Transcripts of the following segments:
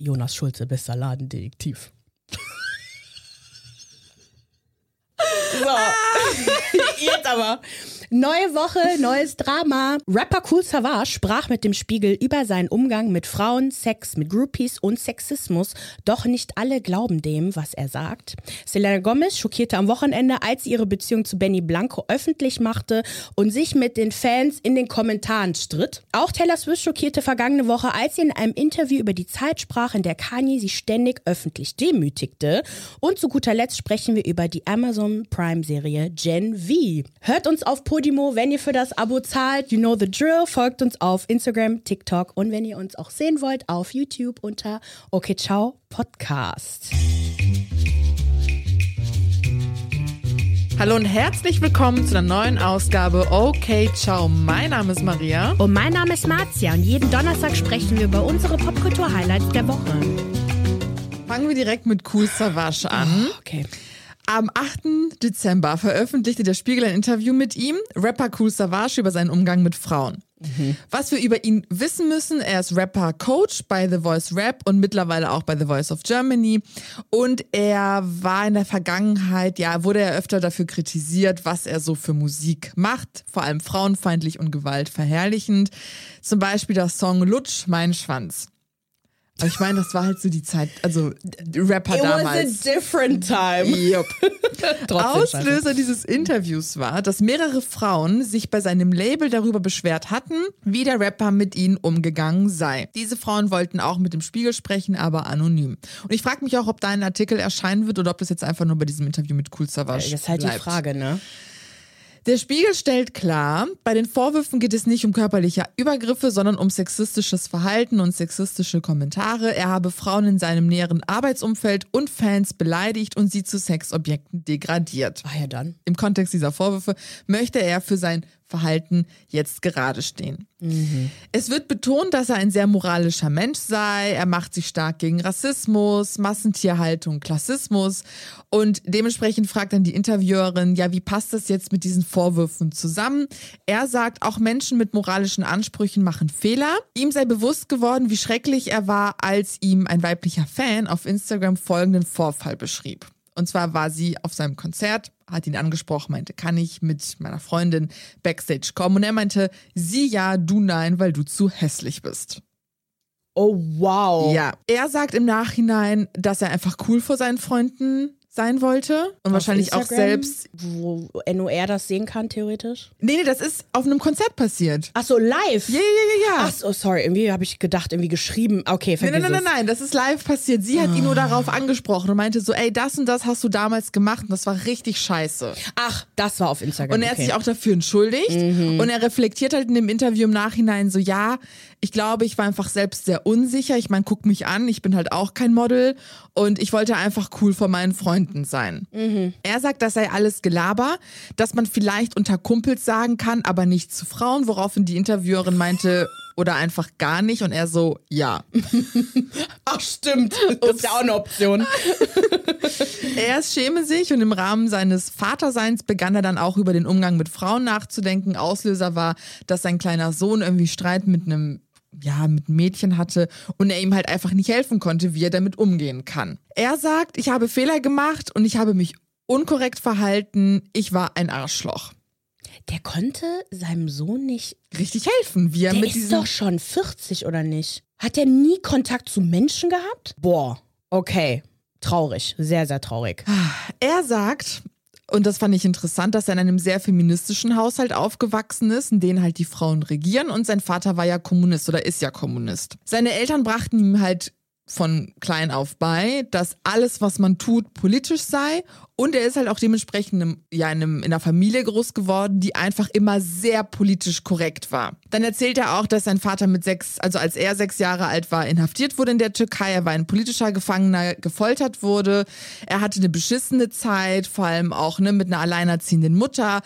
Jonas Schulze, bester Ladendetektiv. so, jetzt aber. Neue Woche, neues Drama. Rapper Cool Savage sprach mit dem Spiegel über seinen Umgang mit Frauen, Sex, mit Groupies und Sexismus. Doch nicht alle glauben dem, was er sagt. Selena Gomez schockierte am Wochenende, als sie ihre Beziehung zu Benny Blanco öffentlich machte und sich mit den Fans in den Kommentaren stritt. Auch Taylor Swift schockierte vergangene Woche, als sie in einem Interview über die Zeit sprach, in der Kanye sie ständig öffentlich demütigte. Und zu guter Letzt sprechen wir über die Amazon Prime-Serie Gen V. Hört uns auf Podimo, wenn ihr für das Abo zahlt. You know the drill. Folgt uns auf Instagram, TikTok und wenn ihr uns auch sehen wollt, auf YouTube unter Okay Ciao Podcast. Hallo und herzlich willkommen zu einer neuen Ausgabe Okay Ciao. Mein Name ist Maria. Und mein Name ist Marzia und jeden Donnerstag sprechen wir über unsere Popkultur-Highlights der Woche. Fangen wir direkt mit Cool Savage an. Oh, okay. Am 8. Dezember veröffentlichte der Spiegel ein Interview mit ihm, Rapper Cool Savage, über seinen Umgang mit Frauen. Mhm. Was wir über ihn wissen müssen, er ist Rapper Coach bei The Voice Rap und mittlerweile auch bei The Voice of Germany. Und er war in der Vergangenheit, ja, wurde er öfter dafür kritisiert, was er so für Musik macht, vor allem frauenfeindlich und gewaltverherrlichend. Zum Beispiel das Song Lutsch, mein Schwanz. Aber ich meine, das war halt so die Zeit, also Rapper It damals. was a different time. Yep. Auslöser dieses Interviews war, dass mehrere Frauen sich bei seinem Label darüber beschwert hatten, wie der Rapper mit ihnen umgegangen sei. Diese Frauen wollten auch mit dem Spiegel sprechen, aber anonym. Und ich frage mich auch, ob da ein Artikel erscheinen wird oder ob das jetzt einfach nur bei diesem Interview mit Cool Savage Das ist halt bleibt. die Frage, ne? Der Spiegel stellt klar, bei den Vorwürfen geht es nicht um körperliche Übergriffe, sondern um sexistisches Verhalten und sexistische Kommentare. Er habe Frauen in seinem näheren Arbeitsumfeld und Fans beleidigt und sie zu Sexobjekten degradiert. Ah ja, dann. Im Kontext dieser Vorwürfe möchte er für sein Verhalten jetzt gerade stehen. Es wird betont, dass er ein sehr moralischer Mensch sei. Er macht sich stark gegen Rassismus, Massentierhaltung, Klassismus. Und dementsprechend fragt dann die Interviewerin, ja, wie passt das jetzt mit diesen Vorwürfen zusammen? Er sagt, auch Menschen mit moralischen Ansprüchen machen Fehler. Ihm sei bewusst geworden, wie schrecklich er war, als ihm ein weiblicher Fan auf Instagram folgenden Vorfall beschrieb. Und zwar war sie auf seinem Konzert, hat ihn angesprochen, meinte, kann ich mit meiner Freundin backstage kommen? Und er meinte, sie ja, du nein, weil du zu hässlich bist. Oh, wow. Ja. Er sagt im Nachhinein, dass er einfach cool vor seinen Freunden sein wollte und wahrscheinlich auch Instagram, selbst. Wo NOR das sehen kann, theoretisch. Nee, nee, das ist auf einem Konzert passiert. Ach so, live? Ja, ja, ja, ja. Ach so, sorry, irgendwie habe ich gedacht, irgendwie geschrieben. Okay, vergiss nein, nein, nein, nein, das ist live passiert. Sie hat ihn nur darauf angesprochen und meinte so, ey, das und das hast du damals gemacht und das war richtig scheiße. Ach, das war auf Instagram. Und er hat okay. sich auch dafür entschuldigt. Und er reflektiert halt in dem Interview im Nachhinein so, ja, ich glaube, ich war einfach selbst sehr unsicher. Ich meine, guck mich an, ich bin halt auch kein Model. Und ich wollte einfach cool vor meinen Freunden sein. Er sagt, das sei alles Gelaber, dass man vielleicht unter Kumpels sagen kann, aber nicht zu Frauen, woraufhin die Interviewerin meinte, oder einfach gar nicht. Und er so, ja. Ach, stimmt. Das ist ja auch eine Option. Er schäme sich und im Rahmen seines Vaterseins begann er dann auch über den Umgang mit Frauen nachzudenken. Auslöser war, dass sein kleiner Sohn irgendwie Streit mit einem ja, mit Mädchen hatte und er ihm halt einfach nicht helfen konnte, wie er damit umgehen kann. Er sagt, ich habe Fehler gemacht und ich habe mich unkorrekt verhalten. Ich war ein Arschloch. Der konnte seinem Sohn nicht. Richtig helfen, wie er Der mit ist doch schon 40 oder nicht? Hat er nie Kontakt zu Menschen gehabt? Boah, okay. Traurig, sehr, sehr traurig. Er sagt, und das fand ich interessant, dass er in einem sehr feministischen Haushalt aufgewachsen ist, in dem halt die Frauen regieren und sein Vater war ja Kommunist oder ist ja Kommunist. Seine Eltern brachten ihm halt von klein auf bei, dass alles, was man tut, politisch sei. Und er ist halt auch dementsprechend ja, in, einem, in einer Familie groß geworden, die einfach immer sehr politisch korrekt war. Dann erzählt er auch, dass sein Vater mit sechs, also als er sechs Jahre alt war, inhaftiert wurde in der Türkei. Er war ein politischer Gefangener, gefoltert wurde. Er hatte eine beschissene Zeit, vor allem auch ne, mit einer alleinerziehenden Mutter.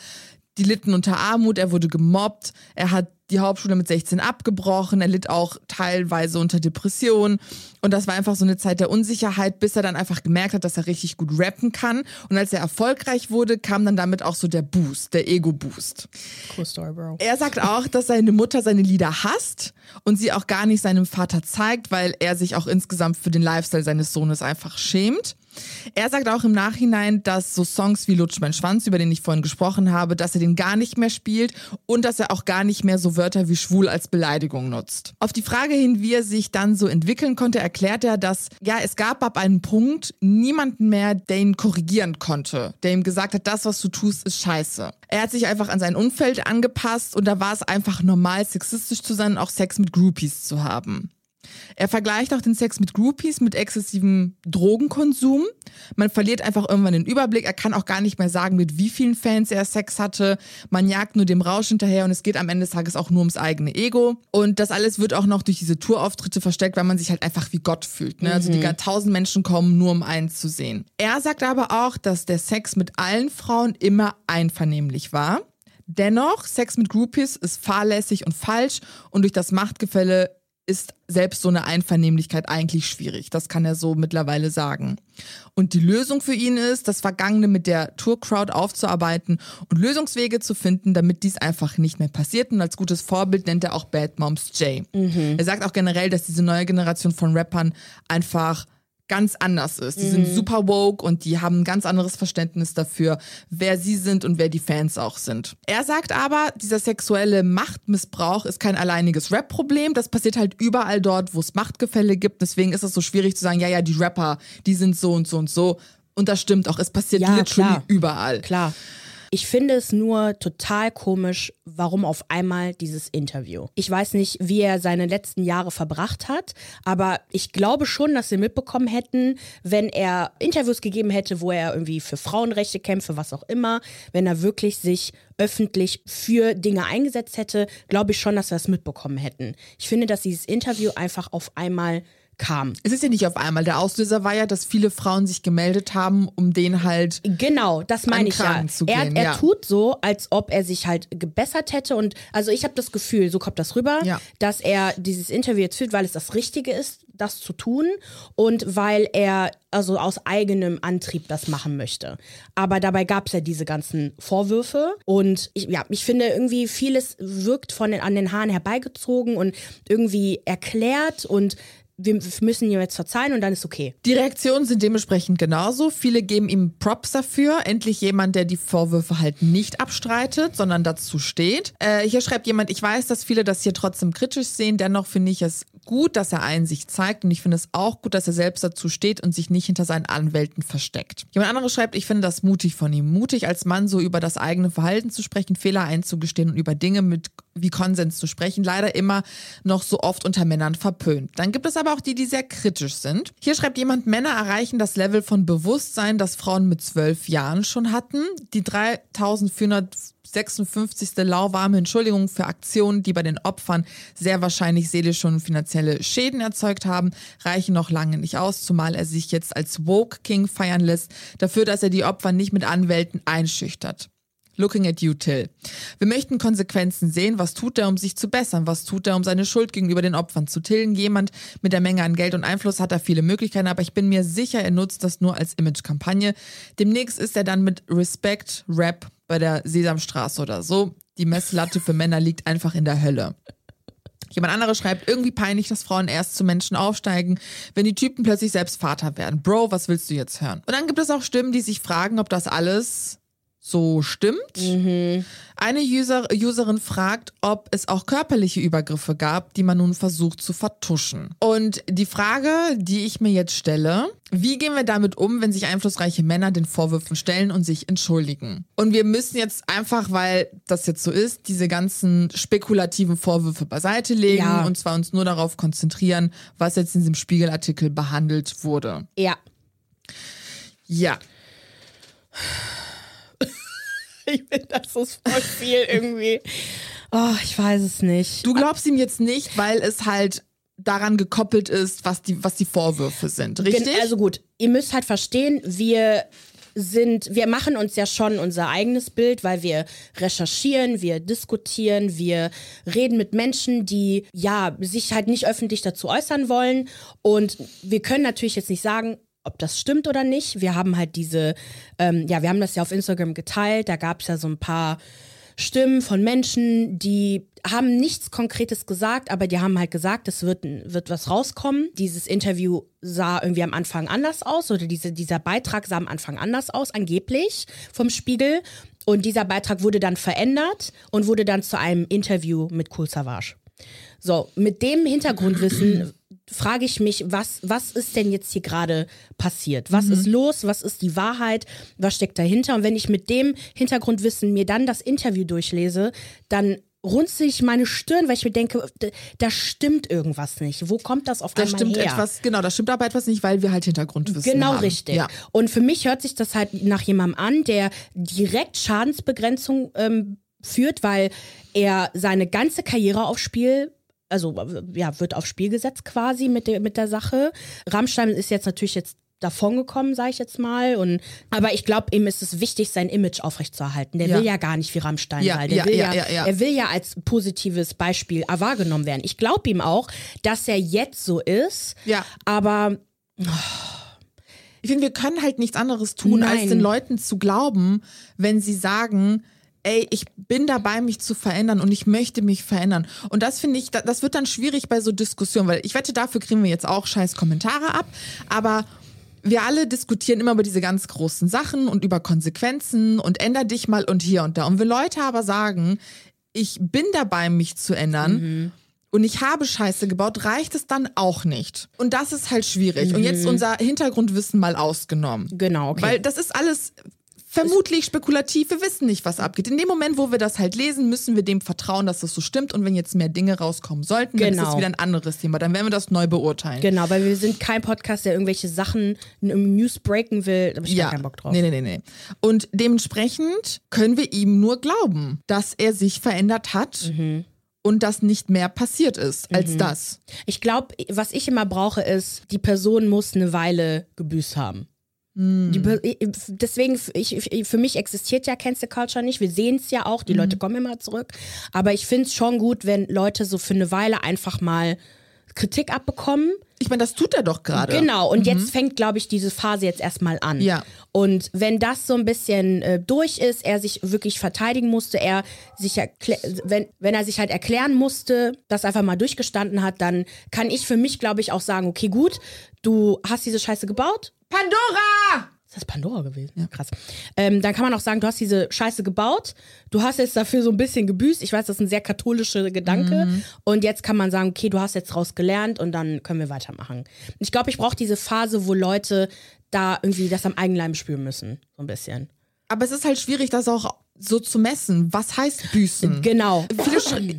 Die litten unter Armut, er wurde gemobbt, er hat die Hauptschule mit 16 abgebrochen. Er litt auch teilweise unter Depressionen. Und das war einfach so eine Zeit der Unsicherheit, bis er dann einfach gemerkt hat, dass er richtig gut rappen kann. Und als er erfolgreich wurde, kam dann damit auch so der Boost, der Ego-Boost. Cool Story, Bro. Er sagt auch, dass seine Mutter seine Lieder hasst und sie auch gar nicht seinem Vater zeigt, weil er sich auch insgesamt für den Lifestyle seines Sohnes einfach schämt. Er sagt auch im Nachhinein, dass so Songs wie Lutsch mein Schwanz, über den ich vorhin gesprochen habe, dass er den gar nicht mehr spielt und dass er auch gar nicht mehr so Wörter wie schwul als Beleidigung nutzt. Auf die Frage hin, wie er sich dann so entwickeln konnte, erklärt er, dass ja, es gab ab einem Punkt niemanden mehr, der ihn korrigieren konnte, der ihm gesagt hat, das, was du tust, ist scheiße. Er hat sich einfach an sein Umfeld angepasst und da war es einfach normal, sexistisch zu sein und auch Sex mit Groupies zu haben. Er vergleicht auch den Sex mit Groupies mit exzessivem Drogenkonsum. Man verliert einfach irgendwann den Überblick. Er kann auch gar nicht mehr sagen, mit wie vielen Fans er Sex hatte. Man jagt nur dem Rausch hinterher und es geht am Ende des Tages auch nur ums eigene Ego. Und das alles wird auch noch durch diese Tourauftritte versteckt, weil man sich halt einfach wie Gott fühlt. Ne? Also die mhm. tausend Menschen kommen nur, um einen zu sehen. Er sagt aber auch, dass der Sex mit allen Frauen immer einvernehmlich war. Dennoch, Sex mit Groupies ist fahrlässig und falsch und durch das Machtgefälle ist selbst so eine Einvernehmlichkeit eigentlich schwierig. Das kann er so mittlerweile sagen. Und die Lösung für ihn ist, das Vergangene mit der Tour-Crowd aufzuarbeiten und Lösungswege zu finden, damit dies einfach nicht mehr passiert. Und als gutes Vorbild nennt er auch Bad Moms Jay. Mhm. Er sagt auch generell, dass diese neue Generation von Rappern einfach ganz anders ist. Die mhm. sind super woke und die haben ein ganz anderes Verständnis dafür, wer sie sind und wer die Fans auch sind. Er sagt aber, dieser sexuelle Machtmissbrauch ist kein alleiniges Rap-Problem. Das passiert halt überall dort, wo es Machtgefälle gibt. Deswegen ist es so schwierig zu sagen, ja, ja, die Rapper, die sind so und so und so. Und das stimmt auch. Es passiert ja, literally klar. überall. Klar. Ich finde es nur total komisch, warum auf einmal dieses Interview. Ich weiß nicht, wie er seine letzten Jahre verbracht hat, aber ich glaube schon, dass sie mitbekommen hätten, wenn er Interviews gegeben hätte, wo er irgendwie für Frauenrechte kämpfe, was auch immer, wenn er wirklich sich öffentlich für Dinge eingesetzt hätte, glaube ich schon, dass wir es mitbekommen hätten. Ich finde, dass dieses Interview einfach auf einmal kam. Es ist ja nicht auf einmal. Der Auslöser war ja, dass viele Frauen sich gemeldet haben, um den halt. Genau, das meine ich ja. Er, er ja. tut so, als ob er sich halt gebessert hätte. Und also ich habe das Gefühl, so kommt das rüber, ja. dass er dieses Interview jetzt führt, weil es das Richtige ist, das zu tun und weil er also aus eigenem Antrieb das machen möchte. Aber dabei gab es ja diese ganzen Vorwürfe und ich, ja, ich finde irgendwie vieles wirkt von den, an den Haaren herbeigezogen und irgendwie erklärt und wir müssen ihm jetzt verzeihen und dann ist okay. Die Reaktionen sind dementsprechend genauso. Viele geben ihm Props dafür. Endlich jemand, der die Vorwürfe halt nicht abstreitet, sondern dazu steht. Äh, hier schreibt jemand, ich weiß, dass viele das hier trotzdem kritisch sehen. Dennoch finde ich es gut, dass er Einsicht zeigt und ich finde es auch gut, dass er selbst dazu steht und sich nicht hinter seinen Anwälten versteckt. Jemand anderes schreibt, ich finde das mutig von ihm. Mutig als Mann so über das eigene Verhalten zu sprechen, Fehler einzugestehen und über Dinge mit wie Konsens zu sprechen. Leider immer noch so oft unter Männern verpönt. Dann gibt es aber auch die, die sehr kritisch sind. Hier schreibt jemand, Männer erreichen das Level von Bewusstsein, das Frauen mit zwölf Jahren schon hatten. Die 3400 56. lauwarme Entschuldigung für Aktionen, die bei den Opfern sehr wahrscheinlich seelische und finanzielle Schäden erzeugt haben, reichen noch lange nicht aus, zumal er sich jetzt als Woke King feiern lässt, dafür, dass er die Opfer nicht mit Anwälten einschüchtert. Looking at you, Till. Wir möchten Konsequenzen sehen. Was tut er, um sich zu bessern? Was tut er, um seine Schuld gegenüber den Opfern zu tilgen? Jemand mit der Menge an Geld und Einfluss hat da viele Möglichkeiten, aber ich bin mir sicher, er nutzt das nur als Image-Kampagne. Demnächst ist er dann mit Respect Rap bei der Sesamstraße oder so. Die Messlatte für Männer liegt einfach in der Hölle. Jemand anderes schreibt, irgendwie peinlich, dass Frauen erst zu Menschen aufsteigen, wenn die Typen plötzlich selbst Vater werden. Bro, was willst du jetzt hören? Und dann gibt es auch Stimmen, die sich fragen, ob das alles so stimmt. Mhm. Eine User, Userin fragt, ob es auch körperliche Übergriffe gab, die man nun versucht zu vertuschen. Und die Frage, die ich mir jetzt stelle, wie gehen wir damit um, wenn sich einflussreiche Männer den Vorwürfen stellen und sich entschuldigen? Und wir müssen jetzt einfach, weil das jetzt so ist, diese ganzen spekulativen Vorwürfe beiseite legen ja. und zwar uns nur darauf konzentrieren, was jetzt in diesem Spiegelartikel behandelt wurde. Ja. Ja. ich finde, das ist voll viel irgendwie. Oh, ich weiß es nicht. Du glaubst ihm jetzt nicht, weil es halt daran gekoppelt ist, was die, was die Vorwürfe sind, richtig? Also gut, ihr müsst halt verstehen, wir sind, wir machen uns ja schon unser eigenes Bild, weil wir recherchieren, wir diskutieren, wir reden mit Menschen, die ja sich halt nicht öffentlich dazu äußern wollen. Und wir können natürlich jetzt nicht sagen, ob das stimmt oder nicht. Wir haben halt diese, ähm, ja, wir haben das ja auf Instagram geteilt, da gab es ja so ein paar Stimmen von Menschen, die haben nichts Konkretes gesagt, aber die haben halt gesagt, es wird, wird was rauskommen. Dieses Interview sah irgendwie am Anfang anders aus oder diese, dieser Beitrag sah am Anfang anders aus, angeblich vom Spiegel. Und dieser Beitrag wurde dann verändert und wurde dann zu einem Interview mit Cool Savage. So, mit dem Hintergrundwissen frage ich mich, was, was ist denn jetzt hier gerade passiert? Was mhm. ist los? Was ist die Wahrheit? Was steckt dahinter? Und wenn ich mit dem Hintergrundwissen mir dann das Interview durchlese, dann runzel ich meine Stirn, weil ich mir denke, da stimmt irgendwas nicht. Wo kommt das auf einmal stimmt her? etwas, genau, das stimmt aber etwas nicht, weil wir halt Hintergrundwissen genau haben. Genau richtig. Ja. Und für mich hört sich das halt nach jemandem an, der direkt Schadensbegrenzung ähm, führt, weil er seine ganze Karriere aufs Spiel also ja, wird aufs Spiel gesetzt quasi mit der, mit der Sache. Rammstein ist jetzt natürlich jetzt davongekommen, sage ich jetzt mal. Und, aber ich glaube, ihm ist es wichtig, sein Image aufrechtzuerhalten. Der Ja. will ja gar nicht wie Rammstein Ja, sein. Der ja, will ja. Er will ja als positives Beispiel wahrgenommen werden. Ich glaube ihm auch, dass er jetzt so ist. Ja. Aber Ich finde, wir können halt nichts anderes tun, als Nein. den Leuten zu glauben, wenn sie sagen, ey, ich bin dabei, mich zu verändern und ich möchte mich verändern. Und das finde ich, da- das wird dann schwierig bei so Diskussionen, weil ich wette, dafür kriegen wir jetzt auch scheiß Kommentare ab, aber wir alle diskutieren immer über diese ganz großen Sachen und über Konsequenzen und änder dich mal und hier und da. Und wenn Leute aber sagen, ich bin dabei, mich zu ändern, und ich habe Scheiße gebaut, reicht es dann auch nicht. Und das ist halt schwierig. Und jetzt unser Hintergrundwissen mal ausgenommen. Genau, okay. Weil das ist alles vermutlich spekulativ. Wir wissen nicht, was abgeht. In dem Moment, wo wir das halt lesen, müssen wir dem vertrauen, dass das so stimmt. Und wenn jetzt mehr Dinge rauskommen sollten, dann ist Genau. das wieder ein anderes Thema. Dann werden wir das neu beurteilen. genau, weil wir sind kein Podcast, der irgendwelche Sachen im News breaken will. Da habe ich gar keinen Bock drauf. Nee, nee, nee, nee. Und dementsprechend können wir ihm nur glauben, dass er sich verändert hat Mhm. und dass nicht mehr passiert ist als das. Ich glaube, was ich immer brauche, ist, die Person muss eine Weile gebüßt haben. Hm. Die, ich- deswegen, ich, ich, für mich existiert ja Cancel Culture nicht. Wir sehen es ja auch, die Hm. Leute kommen immer zurück. Aber ich finde es schon gut, wenn Leute so für eine Weile einfach mal Kritik abbekommen. Ich meine, das tut er doch gerade. Genau, und jetzt fängt, glaube ich, diese Phase jetzt erstmal an. Ja. Und wenn das so ein bisschen äh, durch ist, er sich wirklich verteidigen musste, er sich wenn, wenn er sich halt erklären musste, das einfach mal durchgestanden hat, dann kann ich für mich, glaube ich, auch sagen, okay, gut, du hast diese Scheiße gebaut. Pandora! Ist das Pandora gewesen? Ja. Krass. Ähm, dann kann man auch sagen, du hast diese Scheiße gebaut, du hast jetzt dafür so ein bisschen gebüßt. Ich weiß, das ist ein sehr katholischer Gedanke. Und jetzt kann man sagen, okay, du hast jetzt draus gelernt und dann können wir weitermachen. Ich glaube, ich brauche diese Phase, wo Leute da irgendwie das am Eigenleim spüren müssen. So ein bisschen. Aber es ist halt schwierig, das auch so zu messen. Was heißt büßen? Genau.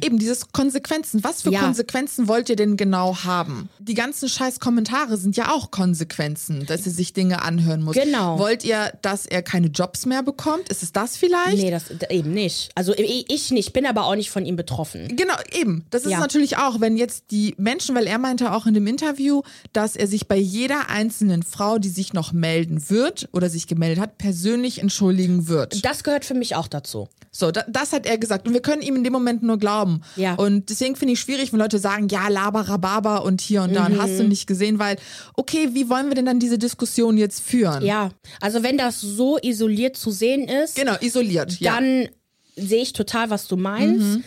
Eben dieses Konsequenzen. Was für Ja. Konsequenzen wollt ihr denn genau haben? Die ganzen scheiß Kommentare sind ja auch Konsequenzen, dass ihr sich Dinge anhören muss. Genau. Wollt ihr, dass er keine Jobs mehr bekommt? Ist es das vielleicht? Nee, das eben nicht. Also ich ich nicht, bin aber auch nicht von ihm betroffen. Genau, eben. Das ist Ja. natürlich auch, wenn jetzt die Menschen, weil er meinte auch in dem Interview, dass er sich bei jeder einzelnen Frau, die sich noch melden wird oder sich gemeldet hat, persönlich entschuldigen wird. Das gehört für mich auch dazu. So, da, das hat er gesagt. Und wir können ihm in dem Moment nur glauben. Ja. Und deswegen finde ich schwierig, wenn Leute sagen, ja, laber, rababa und hier und da und hast du Mhm. nicht gesehen, weil, okay, wie wollen wir denn dann diese Diskussion jetzt führen? Ja, also wenn das so isoliert zu sehen ist, Genau, isoliert. Ja. dann sehe ich total, was du meinst.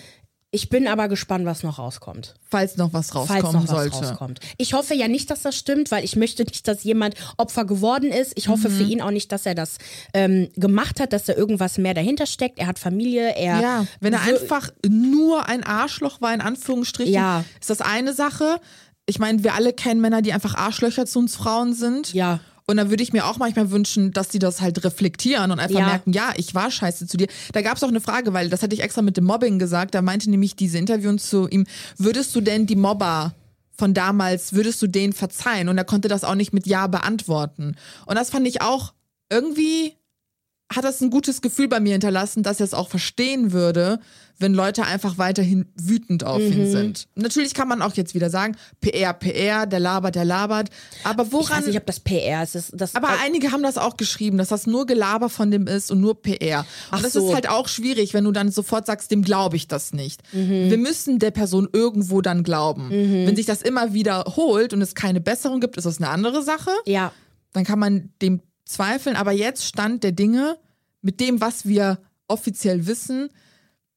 Ich bin aber gespannt, was noch rauskommt. falls noch was Falls rauskommen noch was sollte. rauskommt. Ich hoffe ja nicht, dass das stimmt, weil ich möchte nicht, dass jemand Opfer geworden ist. Ich hoffe Mhm. für ihn auch nicht, dass er das ähm, gemacht hat, dass da irgendwas mehr dahinter steckt. Er hat Familie, er. Ja, wenn er wir- einfach nur ein Arschloch war, in Anführungsstrichen, Ja. ist das eine Sache. Ich meine, wir alle kennen Männer, die einfach Arschlöcher zu uns Frauen sind. Ja. Und da würde ich mir auch manchmal wünschen, dass die das halt reflektieren und einfach Ja. merken, ja, ich war scheiße zu dir. Da gab es auch eine Frage, weil das hatte ich extra mit dem Mobbing gesagt. Da meinte nämlich diese Interview zu ihm, würdest du denn die Mobber von damals, würdest du denen verzeihen? Und er konnte das auch nicht mit Ja beantworten. Und das fand ich auch irgendwie hat das ein gutes Gefühl bei mir hinterlassen, dass er es auch verstehen würde, wenn Leute einfach weiterhin wütend auf Mhm. ihn sind. Natürlich kann man auch jetzt wieder sagen, PR, PR, der labert, der labert. Aber Ich woran. weiß nicht, ob das PR ist. Das, das, aber einige haben das auch geschrieben, dass das nur Gelaber von dem ist und nur PR. Und Ach das so. ist halt auch schwierig, wenn du dann sofort sagst, dem glaube ich das nicht. Mhm. Wir müssen der Person irgendwo dann glauben. Wenn sich das immer wiederholt und es keine Besserung gibt, ist das eine andere Sache. ja, Dann kann man dem zweifeln. Aber jetzt Stand der Dinge, mit dem, was wir offiziell wissen,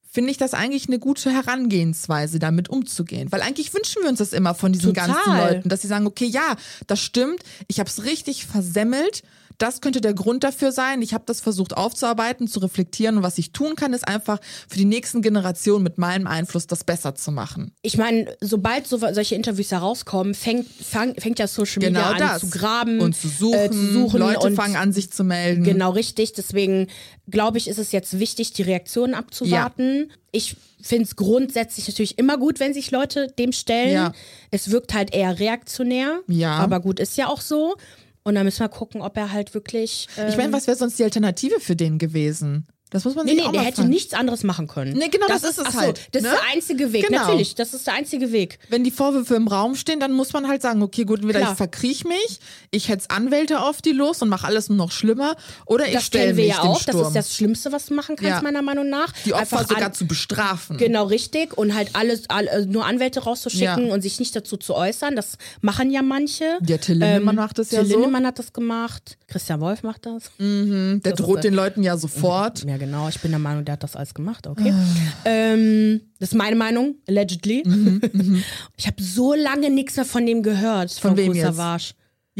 finde ich das eigentlich eine gute Herangehensweise, damit umzugehen. Weil eigentlich wünschen wir uns das immer von diesen Total. ganzen Leuten, dass sie sagen, okay, ja, das stimmt, ich habe es richtig versemmelt, das könnte der Grund dafür sein. Ich habe das versucht aufzuarbeiten, zu reflektieren und was ich tun kann, ist einfach für die nächsten Generationen mit meinem Einfluss das besser zu machen. ich meine, sobald so, solche Interviews herauskommen, fängt, fang, fängt ja Social Genau Media an das. zu graben und zu suchen. äh, zu suchen Leute und fangen an, sich zu melden. Genau, richtig. Deswegen glaube ich, ist es jetzt wichtig, die Reaktionen abzuwarten. Ich finde es grundsätzlich natürlich immer gut, wenn sich Leute dem stellen. Ja. Es wirkt halt eher reaktionär. Ja. Aber gut, ist ja auch so. Und dann müssen wir gucken, ob er halt wirklich. Ähm, Ich meine, was wäre sonst die Alternative für den gewesen? Das muss man Nee, sich nee, auch der hätte fragen. nichts anderes machen können. Nee, genau, das ist es ach so, halt, Das ne? ist der einzige Weg. Genau. Natürlich, das ist der einzige Weg. Wenn die Vorwürfe im Raum stehen, dann muss man halt sagen, okay, gut, entweder Klar. ich verkriech mich, ich hetz Anwälte auf die los und mache alles noch schlimmer, oder ich Das stelle mich ja dem auch. Sturm. Das ist das Schlimmste, was du machen kannst, Ja. meiner Meinung nach. die Opfer Einfach sogar an- zu bestrafen. Genau, richtig. Und halt alles, alle, nur Anwälte rauszuschicken Ja. und sich nicht dazu zu äußern. Das machen ja manche. Der Till Lindemann macht das ja Till so. Lindemann hat das gemacht. Christian Wolf macht das. Der das droht den Leuten ja sofort. Ja, genau. Ich bin der Meinung, der hat das alles gemacht. Okay. Ah. Ähm, das ist meine Meinung, allegedly. Mhm, Ich habe so lange nichts mehr von dem gehört. Von, wem Kool jetzt?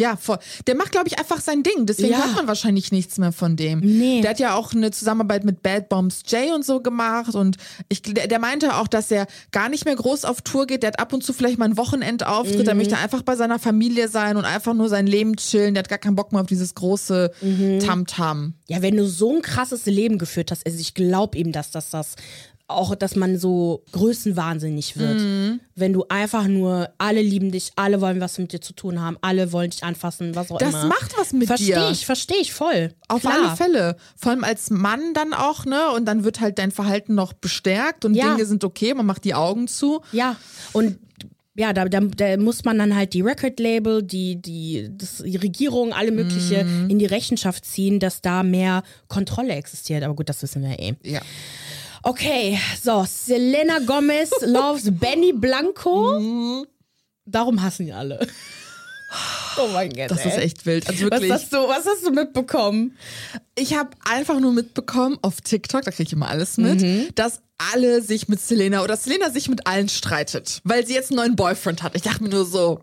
Ja, voll. Der macht, glaube ich, einfach sein Ding. Deswegen Ja. hört man wahrscheinlich nichts mehr von dem. Nee. Der hat ja auch eine Zusammenarbeit mit Bad Bombs Jay und so gemacht. Und ich, der, der meinte auch, dass er gar nicht mehr groß auf Tour geht. Der hat ab und zu vielleicht mal einen Wochenendauftritt. Mhm. Er möchte einfach bei seiner Familie sein und einfach nur sein Leben chillen. Der hat gar keinen Bock mehr auf dieses große Mhm. Tamtam. Ja, wenn du so ein krasses Leben geführt hast, also ich glaube ihm, dass das das auch, dass man so größenwahnsinnig wird. Mhm. Wenn du einfach nur, alle lieben dich, alle wollen was mit dir zu tun haben, alle wollen dich anfassen, was auch Das immer. macht was mit versteh dir. ich, verstehe ich voll. Auf Klar. alle Fälle. Vor allem als Mann dann auch, ne? Und dann wird halt dein Verhalten noch bestärkt und Ja. Dinge sind okay, man macht die Augen zu. Ja, und ja, da, da, da muss man dann halt die Record-Label, die, die, das, die Regierung, alle mögliche Mhm. in die Rechenschaft ziehen, dass da mehr Kontrolle existiert. Aber gut, das wissen wir eh. Ja. Okay, so, Selena Gomez loves Benny Blanco. Darum hassen ihn alle. Oh mein Gott. Das ist ey. echt wild. Also Was wirklich. hast, du, was hast du mitbekommen? Ich habe einfach nur mitbekommen auf TikTok, da kriege ich immer alles mit, Mhm. dass alle sich mit Selena oder Selena sich mit allen streitet, weil sie jetzt einen neuen Boyfriend hat. Ich dachte mir nur so,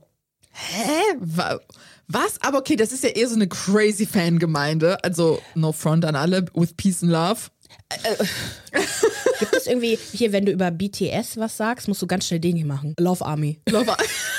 hä? Wa- Was? Aber okay, das ist ja eher so eine crazy Fangemeinde. Also no front an alle, with peace and love. Gibt es irgendwie, hier, wenn du über BTS was sagst, musst du ganz schnell den hier machen. Love Army. Love- Das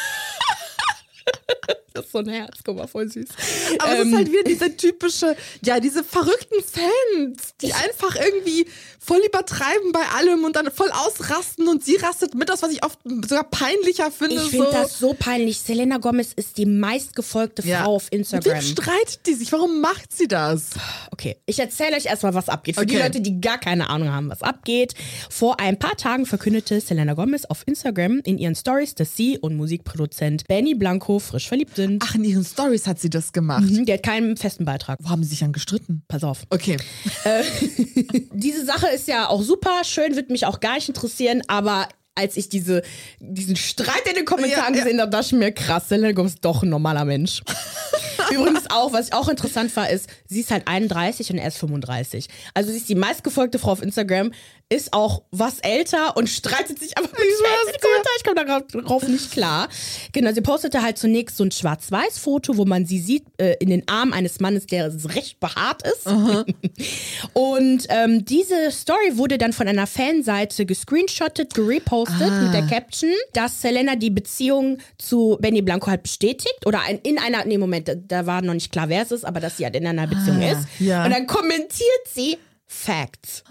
ist so ein Herz, guck mal, voll süß. Aber es Ähm, ist halt wieder diese typische, ja, diese verrückten Fans, die einfach irgendwie voll übertreiben bei allem und dann voll ausrasten und sie rastet mit aus, was ich oft sogar peinlicher finde. Ich finde so. das so peinlich. Selena Gomez ist die meistgefolgte Ja. Frau auf Mit wem Instagram. streitet die sich? Warum macht sie das? Okay, ich erzähle euch erstmal, was abgeht. Für die Okay. Leute, die gar keine Ahnung haben, was abgeht. Vor ein paar Tagen verkündete Selena Gomez auf Instagram in ihren Stories, dass sie und Musikproduzent Benny Blanco frisch verliebt sind. Ach, in ihren Stories hat sie das gemacht. Mhm, Die hat keinen festen Beitrag. Wo haben sie sich dann gestritten? Pass auf. Okay. Diese Sache ist ja auch super schön, wird mich auch gar nicht interessieren, aber als ich diese, diesen Streit in den Kommentaren Ja, gesehen habe, dachte ich mir, krass, Selena Gomez ist doch ein normaler Mensch. Übrigens auch, was ich auch interessant war, ist, sie ist halt 31 und er ist 35. Also sie ist die meistgefolgte Frau auf Instagram, ist auch was älter und streitet sich aber mit den Kommentaren. Ich komme darauf nicht klar. Genau, sie postete halt zunächst so ein Schwarz-Weiß-Foto, wo man sie sieht äh, in den Armen eines Mannes, der recht behaart ist. Und ähm, diese Story wurde dann von einer Fanseite gescreenshottet, gerepostet mit der Caption, dass Selena die Beziehung zu Benny Blanco halt bestätigt oder ein, in einer, nee, Moment, da, da war noch nicht klar, wer es ist, aber dass sie halt in einer Beziehung ist. ja. Und dann kommentiert sie Facts.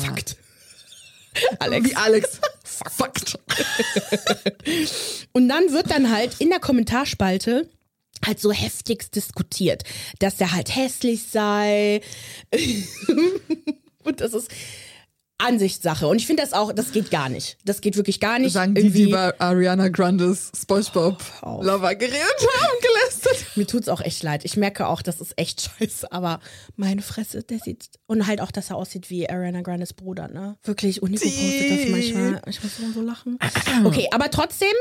Fakt. Alex. Wie Alex. Fakt. Und dann wird dann halt in der Kommentarspalte halt so heftigst diskutiert, dass er halt hässlich sei. und das ist Ansichtssache. Und ich finde das auch, das geht gar nicht. Das geht wirklich gar nicht. Sagen die, die Irgendwie- über Ariana Grandes Spongebob auf. Lover geredet haben, gelästert. Mir tut's auch echt leid. Ich merke auch, das ist echt scheiße, aber meine Fresse, der sieht. Und halt auch, dass er aussieht wie Ariana Grandes Bruder, ne? Wirklich, Unico postet das manchmal. Ich muss immer so lachen. Okay, aber trotzdem,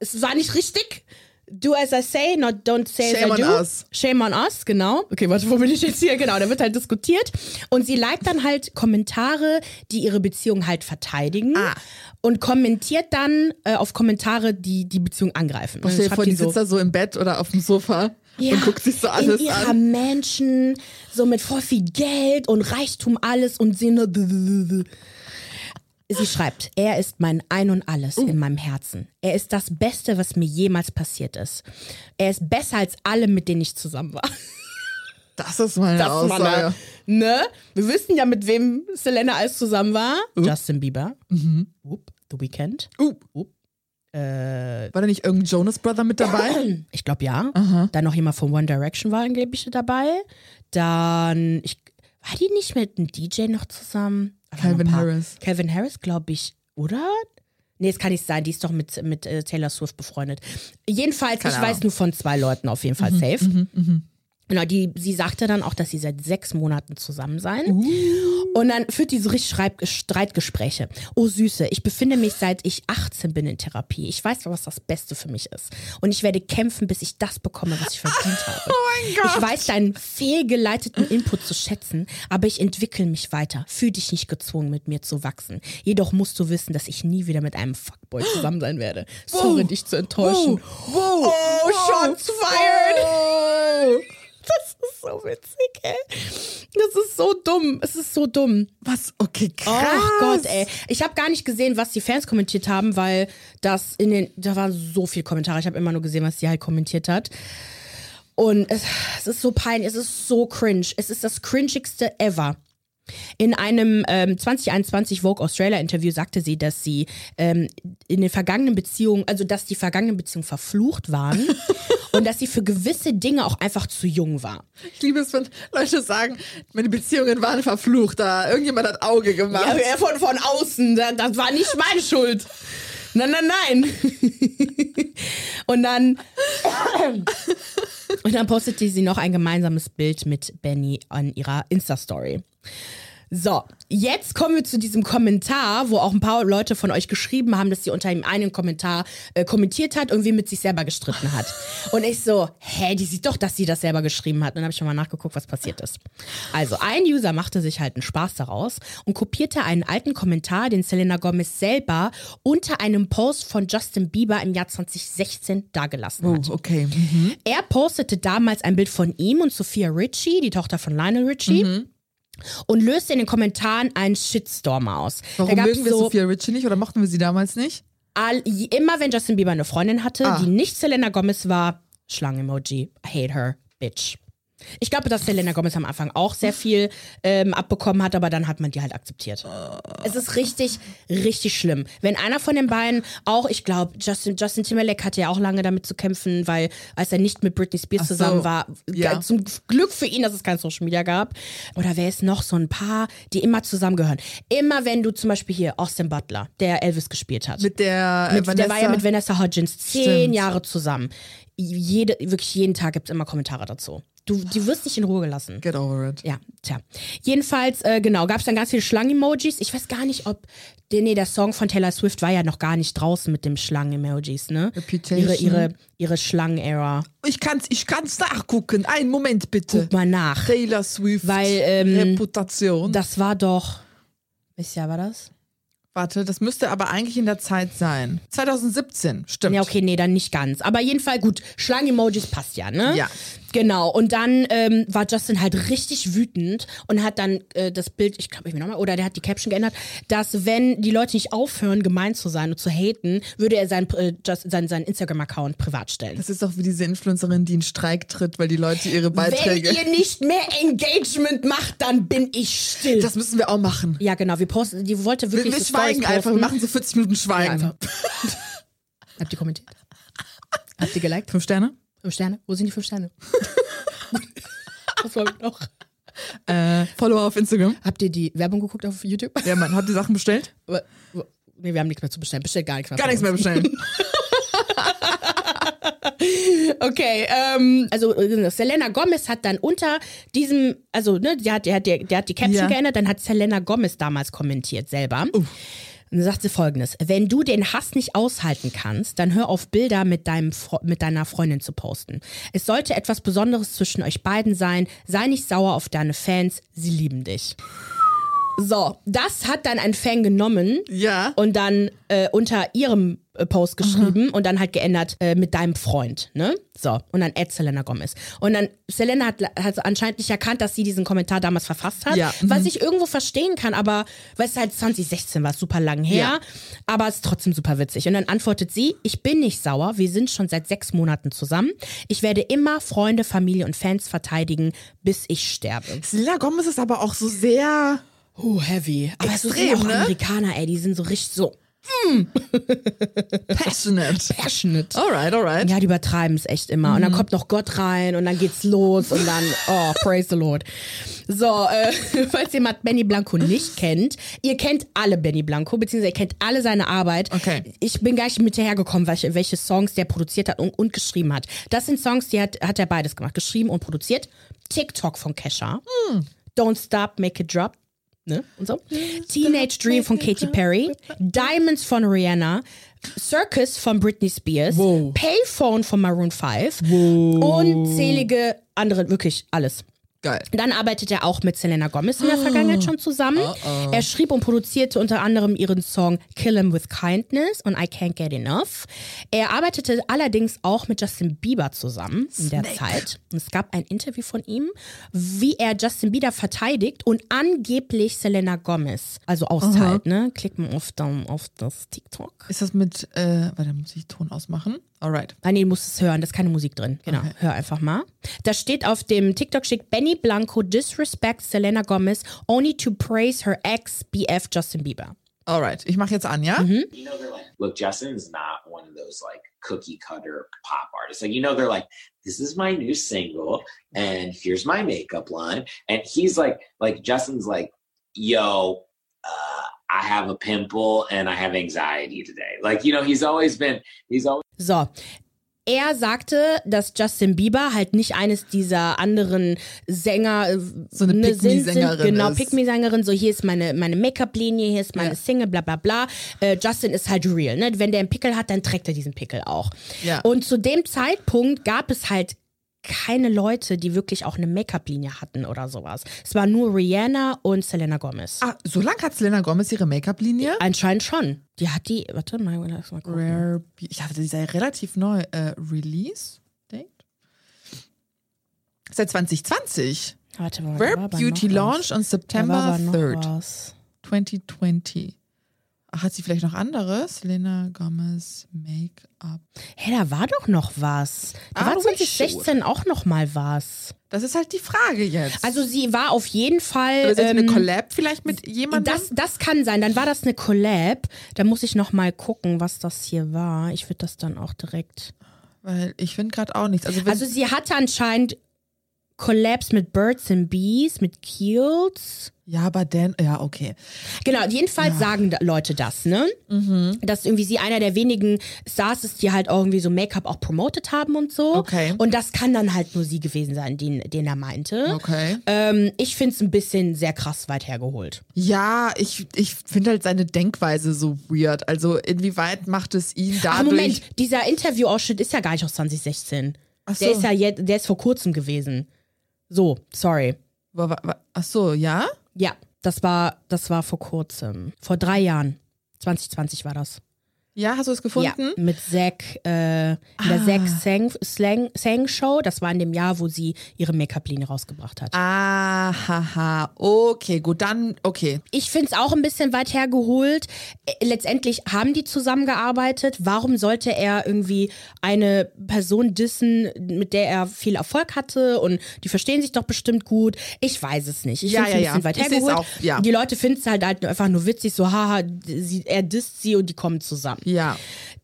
es war nicht richtig. Do as I say, not don't say Shame as I on do. us. Shame on us, genau. Okay, warte, wo bin ich jetzt hier? Genau, da wird halt diskutiert. Und sie liked dann halt Kommentare, die ihre Beziehung halt verteidigen. Ah. Und kommentiert dann äh, auf Kommentare, die die Beziehung angreifen. Und Stell dir vor, die die so, sitzt da so im Bett oder auf dem Sofa und guckt sich so alles in ihrer an. Mansion, so mit voll viel Geld und Reichtum alles und sie nur. Sie schreibt, er ist mein Ein und Alles in meinem Herzen. Er ist das Beste, was mir jemals passiert ist. Er ist besser als alle, mit denen ich zusammen war. Das ist meine Das Aussage. mal, ne? Wir wissen ja, mit wem Selena alles zusammen war. Justin Bieber. Whoop, The Weeknd. Uh, Äh, war da nicht irgendein Jonas Brother mit dabei? Ich glaube ja. Dann noch jemand von One Direction war angeblich dabei. Dann, ich, war die nicht mit einem DJ noch zusammen? Calvin. Harris. Calvin Harris, glaube ich, oder? Nee, es kann nicht sein, die ist doch mit, mit äh, Taylor Swift befreundet. Jedenfalls, Keine ich weiß Ahnung. Mhm, nur von zwei Leuten auf jeden Fall safe. Genau, die, sie sagte dann auch, dass sie seit sechs Monaten zusammen seien. Uh. Und dann führt die so richtig Schreib Streitgespräche. Oh Süße, ich befinde mich seit ich 18 bin in Therapie. Ich weiß, was das Beste für mich ist. Und ich werde kämpfen, bis ich das bekomme, was ich verdient habe. Oh mein Gott. Ich weiß deinen fehlgeleiteten Input zu schätzen, aber ich entwickle mich weiter. Fühl dich nicht gezwungen, mit mir zu wachsen. Jedoch musst du wissen, dass ich nie wieder mit einem Fuckboy zusammen sein werde. Sorry, dich zu enttäuschen. Wow. Oh, shots fired. Oh. Das ist so witzig, ey. Das ist so dumm. Es ist so dumm. Was? Okay, krass. Oh Gott, ey. Ich habe gar nicht gesehen, was die Fans kommentiert haben, weil das in den, da waren so viele Kommentare. Ich habe immer nur gesehen, was sie halt kommentiert hat. Und es, es ist so peinlich, es ist so cringe. Es ist das cringigste ever. In einem ähm, 2021 Vogue Australia Interview sagte sie, dass sie ähm, in den vergangenen Beziehungen, also dass die vergangenen Beziehungen verflucht waren und dass sie für gewisse Dinge auch einfach zu jung war. Ich liebe es, wenn Leute sagen, meine Beziehungen waren verflucht, da irgendjemand hat Auge gemacht. Ja, er von, von außen, das, das war nicht meine Schuld. Nein, nein, nein. Und dann, und dann postete sie noch ein gemeinsames Bild mit Benny an ihrer Insta-Story. So, jetzt kommen wir zu diesem Kommentar, wo auch ein paar Leute von euch geschrieben haben, dass sie unter ihm einen Kommentar äh, kommentiert hat, irgendwie mit sich selber gestritten hat. Und ich so, hä, die sieht doch, dass sie das selber geschrieben hat. Und dann habe ich schon mal nachgeguckt, was passiert ist. Also, ein User machte sich halt einen Spaß daraus und kopierte einen alten Kommentar, den Selena Gomez selber unter einem Post von Justin Bieber im Jahr 2016 dagelassen hat. Oh, okay. Mhm. Er postete damals ein Bild von ihm und Sophia Richie, die Tochter von Lionel Richie. Mhm. Und löste in den Kommentaren einen Shitstorm aus. Warum mögen wir so Sophia Richie nicht oder mochten wir sie damals nicht? all, immer wenn Justin Bieber eine Freundin hatte, Ah. die nicht Selena Gomez war, Schlangen-Emoji, I hate her, bitch. Ich glaube, dass Selena Gomez am Anfang auch sehr viel ähm, abbekommen hat, aber dann hat man die halt akzeptiert. Es ist richtig, richtig schlimm. Wenn einer von den beiden auch, ich glaube, Justin, Justin Timberlake hatte ja auch lange damit zu kämpfen, weil als er nicht mit Britney Spears so, zusammen war, ja. g- zum Glück für ihn, dass es kein Social Media gab. Oder wer ist noch so ein paar, die immer zusammengehören? Immer wenn du zum Beispiel hier Austin Butler, der Elvis gespielt hat. Mit der äh, Mit, Vanessa. der war ja mit Vanessa Hudgens zehn Stimmt. Jahre zusammen. Jede, wirklich jeden Tag gibt es immer Kommentare dazu. Du, die wirst nicht in Ruhe gelassen. Get over it. Ja, tja. Jedenfalls, äh, genau, gab es dann ganz viele Schlangen-Emojis. Ich weiß gar nicht, ob. der- Nee, der Song von Taylor Swift war ja noch gar nicht draußen mit dem Schlangen-Emojis, ne? Reputation. Ihre, ihre, ihre Schlangen-Ära. Ich kann's, ich kann's nachgucken. Einen Moment bitte. Guck mal nach. Taylor Swift. Weil, ähm, Reputation. Das war doch. Welches Jahr war das? Warte, das müsste aber eigentlich in der Zeit sein. 2017, stimmt. Ja, okay, nee, dann nicht ganz. Aber jedenfalls gut, Schlangen-Emojis passt ja, ne? Ja. Genau. Und dann ähm, war Justin halt richtig wütend und hat dann äh, das Bild, ich glaube, ich mir nochmal, oder der hat die Caption geändert, dass wenn die Leute nicht aufhören, gemein zu sein und zu haten, würde er sein, äh, Just, sein, sein Instagram-Account privat stellen. Das ist doch wie diese Influencerin, die in Streik tritt, weil die Leute ihre Wenn Beiträge. ihr nicht mehr Engagement macht, dann bin ich still. Das müssen wir auch machen. ja, genau. Wir posten, die wollte Wir, wirklich wir so Stories schweigen einfach. Wir machen so 40 Minuten Ja, Schweigen. einfach. Habt ihr kommentiert? Habt ihr geliked? Fünf Sterne? Fünf Sterne? Wo sind die fünf Sterne? Was wir noch? Äh, Follower auf Instagram. Habt ihr die Werbung geguckt auf YouTube? Ja, Mann, habt ihr Sachen bestellt? Nee, wir haben nichts mehr zu bestellen. Bestellt gar nichts mehr. Gar nichts mehr bestellen. Okay, ähm, also äh, Selena Gomez hat dann unter diesem, also ne, der hat, der der, der hat die Caption Ja. geändert, dann hat Selena Gomez damals kommentiert selber. Und dann sagt sie folgendes: Wenn du den Hass nicht aushalten kannst, dann hör auf, Bilder mit, deinem, mit deiner Freundin zu posten. Es sollte etwas Besonderes zwischen euch beiden sein. Sei nicht sauer auf deine Fans, sie lieben dich. So, das hat dann ein Fan genommen Ja. und dann äh, unter ihrem Post geschrieben und dann halt geändert äh, mit deinem Freund, ne? So, und dann Ed Selena Gomez. Und dann, Selena hat, hat anscheinend nicht erkannt, dass sie diesen Kommentar damals verfasst hat, Ja, mhm. was ich irgendwo verstehen kann, aber, weil es halt 2016 war, super lang her, Ja. aber es ist trotzdem super witzig. Und dann antwortet sie, ich bin nicht sauer, wir sind schon seit sechs Monaten zusammen. Ich werde immer Freunde, Familie und Fans verteidigen, bis ich sterbe. Selena Gomez ist aber auch so sehr. Oh, heavy. Aber so Extrem, auch ne? Amerikaner, ey, die sind so richtig so Passionate. passionate. Alright, alright. Ja, die übertreiben es echt immer. Mhm. Und dann kommt noch Gott rein und dann geht's los und dann, oh, praise the Lord. So, äh, falls jemand Benny Blanco nicht kennt, ihr kennt alle Benny Blanco, beziehungsweise ihr kennt alle seine Arbeit. Okay. Ich bin gar nicht mit hergekommen, welche, welche Songs der produziert hat und, und geschrieben hat. Das sind Songs, die hat, hat er beides gemacht, geschrieben und produziert. TikTok von Kesha. Hm. Don't Stop, Make It Drop. Ne? Und so. Teenage Dream von Katy Perry. Diamonds von Rihanna. Circus von Britney Spears. Wow. Payphone von Maroon 5. Unzählige andere, wirklich alles. Geil. Dann arbeitet er auch mit Selena Gomez in der Vergangenheit schon zusammen. Er schrieb und produzierte unter anderem ihren Song Kill 'Em With Kindness und I Can't Get Enough. Er arbeitete allerdings auch mit Justin Bieber zusammen in der Snake. Zeit. Und es gab ein Interview von ihm, wie er Justin Bieber verteidigt und angeblich Selena Gomez, also austeilt. Ne? Klick mal auf, auf das TikTok. Ist das mit. Äh, warte, muss ich Ton ausmachen? Alright. Ah, nee, du musst es hören, da ist keine Musik drin. Genau, hör einfach mal. Da steht auf dem TikTok steht Benny Blanco disrespects Selena Gomez only to praise her ex BF Justin Bieber. Alright. Ich mache jetzt an, ja? Mhm. you know they're like look justin is not one of those like cookie cutter pop artists like you know they're like this is my new single and here's my makeup line and he's like like justin's like yo uh, i have a pimple and i have anxiety today like you know he's always been he's always So. Er sagte, dass Justin Bieber halt nicht eines dieser anderen Sänger äh, So eine ne, sind, Pick-me-Sängerin sind, genau. Pick-me-Sängerin, so hier ist meine, meine Make-up-Linie, hier ist meine Ja. Single, bla bla bla. Äh, Justin ist halt real, ne? Wenn der einen Pickel hat, dann trägt er diesen Pickel auch. Ja. Und zu dem Zeitpunkt gab es halt keine Leute, die wirklich auch eine Make-up-Linie hatten oder sowas. Es war nur Rihanna und Selena Gomez. Ah, so lang hat Selena Gomez ihre Make-up-Linie? Anscheinend schon. Die hat die, warte mal, lass mal gucken. Rare. Ich dachte, die sei relativ neu. Äh, Release Date? Seit 2020. Warte mal. Rare Beauty Launch on September aber noch 3rd, was. 2020. Hat sie vielleicht noch anderes? Selena Gomez Make-up. Hey, da war doch noch was. Da Ah, war we 2016 auch noch mal was. Das ist halt die Frage jetzt. Also sie war auf jeden Fall. Oder ist jetzt eine ähm, Collab vielleicht mit jemandem? das, das kann sein. Dann war das eine Collab. Da muss ich noch mal gucken, was das hier war. Ich würde das dann auch direkt. Weil ich finde gerade auch nichts. Also, Also sie hatte anscheinend Collabs mit Birds and Bees, mit Keels. ja, aber dann, ja, okay. Genau, jedenfalls sagen da- Leute das, ne? Mhm. Dass irgendwie sie einer der wenigen Stars ist, die halt irgendwie so Make-up auch promotet haben und so. Okay. Und das kann dann halt nur sie gewesen sein, den, den er meinte. Okay. Ähm, ich finde es ein bisschen sehr krass weit hergeholt. Ja, ich, ich finde halt seine Denkweise so weird. Also, inwieweit macht es ihn dadurch. Ach, Moment, dieser Interview-Ausschnitt ist ja gar nicht aus 2016. Ach so. Der ist ja jetzt, der ist vor kurzem gewesen. So, sorry. Ach so, ja? Ja, das war, das war vor kurzem. Vor drei Jahren. 2020 war das. Ja, hast du es gefunden? Ja, mit Zack, äh, in der Ah. Zack Sang, Slang, Sang Show. Das war in dem Jahr, wo sie ihre Make-up-Linie rausgebracht hat. Ah, haha. Okay, gut, dann, okay. Ich finde es auch ein bisschen weit hergeholt. Äh, Letztendlich haben die zusammengearbeitet. Warum sollte er irgendwie eine Person dissen, mit der er viel Erfolg hatte und die verstehen sich doch bestimmt gut? Ich weiß es nicht. Ich Ja, finde es ja, ein bisschen ja. weit Ich hergeholt. auch, ja. Die Leute finden es halt, halt einfach nur witzig, so haha, sie, er disst sie und die kommen zusammen. Ja.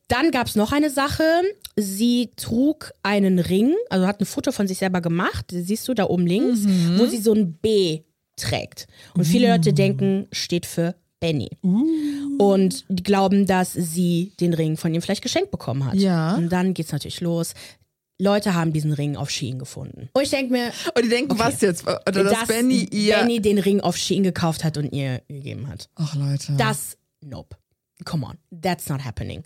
Dann gab es noch eine Sache. Sie trug einen Ring, also hat ein Foto von sich selber gemacht, siehst du da oben links, Mhm. wo sie so ein B trägt. Und viele Leute denken, steht für Benny. Und die glauben, dass sie den Ring von ihm vielleicht geschenkt bekommen hat. Ja. Und dann geht's natürlich los. Leute haben diesen Ring auf Shein gefunden. Und ich denke mir, Und die denken, was jetzt? Oder dass, Benny ihr. Benny den Ring auf Shein gekauft hat und ihr gegeben hat. Ach Leute. Das, nope. Come on. That's not happening.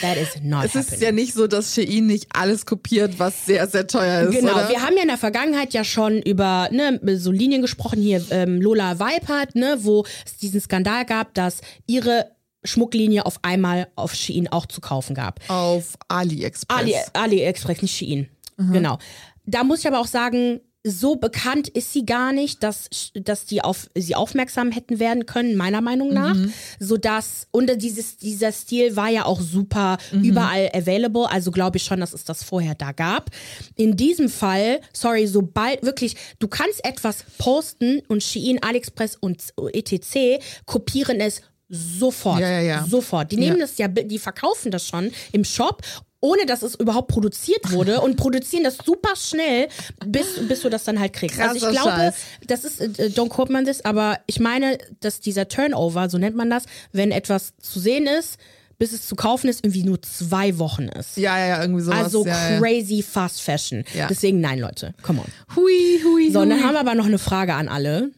That is not es ist happening. ja nicht so, dass Shein nicht alles kopiert, was sehr, sehr teuer ist. Genau, oder? wir haben ja in der Vergangenheit ja schon über ne, so Linien gesprochen, hier ähm, Lola Weipert, ne, wo es diesen Skandal gab, dass ihre Schmucklinie auf einmal auf Shein auch zu kaufen gab. Auf AliExpress. Ali, AliExpress, nicht Shein. Genau. Da muss ich aber auch sagen, so bekannt ist sie gar nicht, dass, dass die auf sie aufmerksam hätten werden können, meiner Meinung nach. Sodass, und dieses, dieser Stil war ja auch super überall available, also glaube ich schon, dass es das vorher da gab. In diesem Fall, sorry, sobald wirklich, du kannst etwas posten und Shein, AliExpress und etc. kopieren es sofort. Ja, ja, ja. Sofort. Die nehmen Ja. das ja, die verkaufen das schon im Shop ohne dass es überhaupt produziert wurde und produzieren das super schnell, bis, bis du das dann halt kriegst. also Krasser ich glaube, Scheiß. das ist, äh, don't quote man this, aber ich meine, dass dieser Turnover, so nennt man das, wenn etwas zu sehen ist, bis es zu kaufen ist, irgendwie nur zwei Wochen ist. Ja, ja, ja, irgendwie sowas. also ja, ja. crazy fast fashion. Ja. Deswegen nein, Leute, come on. Hui, hui, So, und dann hui. haben wir aber noch eine Frage an alle,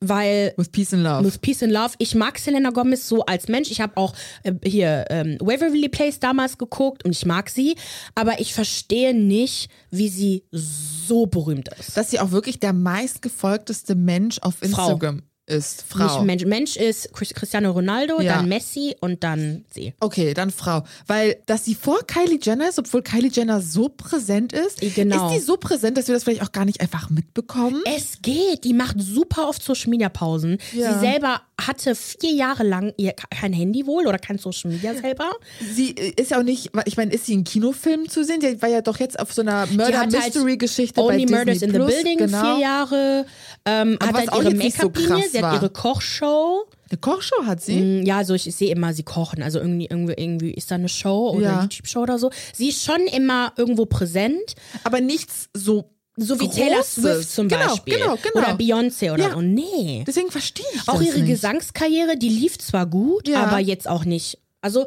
weil With Peace and Love. With Peace and Love. Ich mag Selena Gomez so als Mensch. Ich habe auch äh, hier ähm, Waverly Place damals geguckt und ich mag sie. Aber ich verstehe nicht, wie sie so berühmt ist. dass sie auch wirklich der meistgefolgteste Mensch auf Instagram ist. Frau. Nicht Mensch. Mensch ist Cristiano Ronaldo, Ja. dann Messi und dann sie. Okay, dann Frau. Weil, dass sie vor Kylie Jenner ist, obwohl Kylie Jenner so präsent ist, Genau. ist die so präsent, dass wir das vielleicht auch gar nicht einfach mitbekommen? Es geht. Die macht super oft Social Media Pausen. Ja. Sie selber hatte vier Jahre lang ihr kein Handy wohl oder kein Social Media selber. Sie ist ja auch nicht, ich meine, ist sie in Kinofilmen zu sehen? Sie war ja doch jetzt auf so einer halt Murder-Mystery-Geschichte bei Only Disney Murders in the Plus, Building genau. vier Jahre. Ähm, Aber hat halt auch ihre so Make-up-Linie, krass sie war. hat ihre Kochshow. Eine Kochshow hat sie? Mm, Ja, so ich, ich sehe immer, sie kochen. Also irgendwie, irgendwie, irgendwie ist da eine Show oder Ja. YouTube-Show oder so. Sie ist schon immer irgendwo präsent. Aber nichts so. So wie Großes. Taylor Swift zum Genau, Beispiel. genau, genau. Oder Beyoncé oder Ja. so. Nee. Deswegen verstehe ich Auch ihre nicht. Gesangskarriere, die lief zwar gut, Ja. aber jetzt auch nicht. Also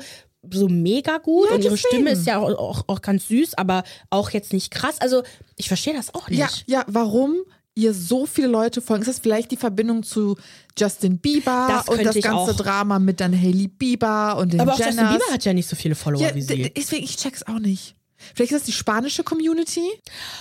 so mega gut Ja, und ihre deswegen. Stimme ist ja auch, auch, auch ganz süß, aber auch jetzt nicht krass. Also ich verstehe das auch nicht. Ja, ja, warum ihr so viele Leute folgen? Ist das vielleicht die Verbindung zu Justin Bieber Das und das ganze auch. Drama mit dann Haley Bieber und den aber auch Jenners? Justin Bieber hat ja nicht so viele Follower ja, wie sie. deswegen, ich check's auch nicht. Vielleicht ist das die spanische Community?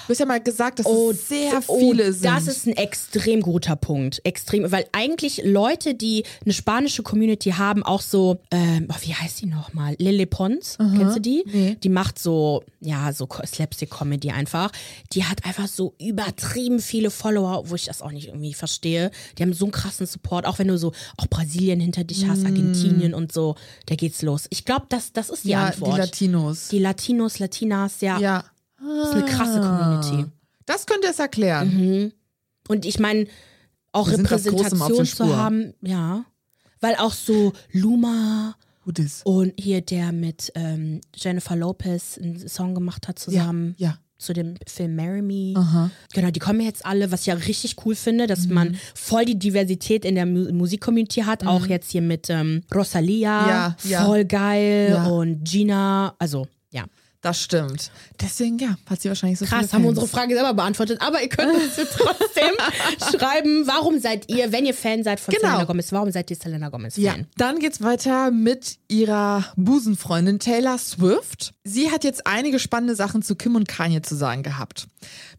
Du hast ja mal gesagt, dass es sehr oh, viele sind. Das ist ein extrem guter Punkt. Extrem, weil eigentlich Leute, die eine spanische Community haben, auch so, ähm, oh, wie heißt die nochmal? Lille Pons, kennst du die? Nee. Die macht so, ja, so Co- Slapstick-Comedy einfach. Die hat einfach so übertrieben viele Follower, wo ich das auch nicht irgendwie verstehe. Die haben so einen krassen Support, auch wenn du so auch Brasilien hinter dich hast, Argentinien und so, da geht's los. Ich glaube, das, das ist die Mm. ja, Antwort. die Latinos. die Latinos, Latinas, ja, ja. das ist eine krasse Community. Das könnte es erklären. Und ich meine, auch Wir sind das Großem auf der Repräsentation Spur. zu haben, ja. Weil auch so Luma und hier der mit ähm, Jennifer Lopez einen Song gemacht hat zusammen Ja. zu dem Film Marry Me. Aha. Genau, die kommen jetzt alle, was ich ja richtig cool finde, dass Mhm. man voll die Diversität in der Mu Musikcommunity hat. Auch jetzt hier mit ähm, Rosalia, Mhm. Ja, ja. voll geil Ja. und Gina, also ja. Das stimmt. Deswegen, ja, hat sie wahrscheinlich so Krass, haben wir unsere Frage selber beantwortet, aber ihr könnt uns jetzt trotzdem schreiben, warum seid ihr, wenn ihr Fan seid von Genau. Selena Gomez, warum seid ihr Selena Gomez Fan? Ja, dann geht's weiter mit ihrer Busenfreundin Taylor Swift. Sie hat jetzt einige spannende Sachen zu Kim und Kanye zu sagen gehabt.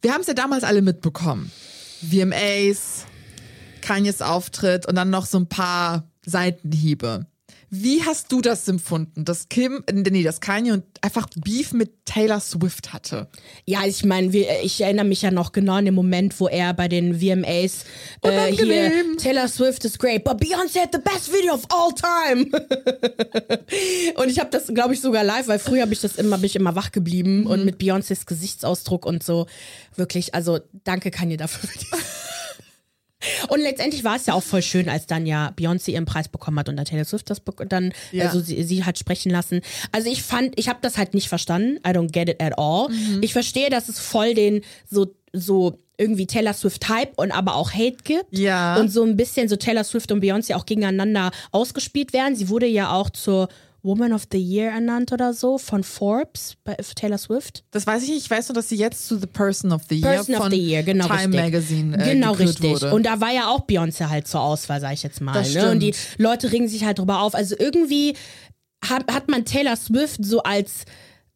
Wir haben es ja damals alle mitbekommen. VMAs, Kanyes Auftritt und dann noch so ein paar Seitenhiebe. Wie hast du das empfunden, dass Kim, äh, nee, dass Kanye und einfach Beef mit Taylor Swift hatte? Ja, ich meine, ich erinnere mich ja noch genau an den Moment, wo er bei den VMAs äh, hier. Taylor Swift is great, but Beyoncé had the best video of all time. und ich habe das, glaube ich, sogar live, weil früher habe ich das immer, bin ich immer wach geblieben Mhm. und mit Beyoncés Gesichtsausdruck und so wirklich, also danke Kanye dafür. Und letztendlich war es ja auch voll schön, als dann ja Beyoncé ihren Preis bekommen hat und dann Taylor Swift das dann Ja. also sie, sie hat sprechen lassen. Also ich fand, ich habe das halt nicht verstanden. I don't get it at all. Mhm. Ich verstehe, dass es voll den so so irgendwie Taylor Swift Hype und aber auch Hate gibt. Ja. Und so ein bisschen so Taylor Swift und Beyoncé auch gegeneinander ausgespielt werden. Sie wurde ja auch zur Woman of the Year ernannt oder so von Forbes bei Taylor Swift. Das weiß ich nicht. Ich weiß nur, dass sie jetzt zu The Person of the Year Person von of the Year, genau Time richtig. Magazine äh, genau richtig. wurde. Und da war ja auch Beyoncé halt zur Auswahl, sag ich jetzt mal. Das Ne? Und die. Leute regen sich halt drüber auf. Also irgendwie hat, hat man Taylor Swift so als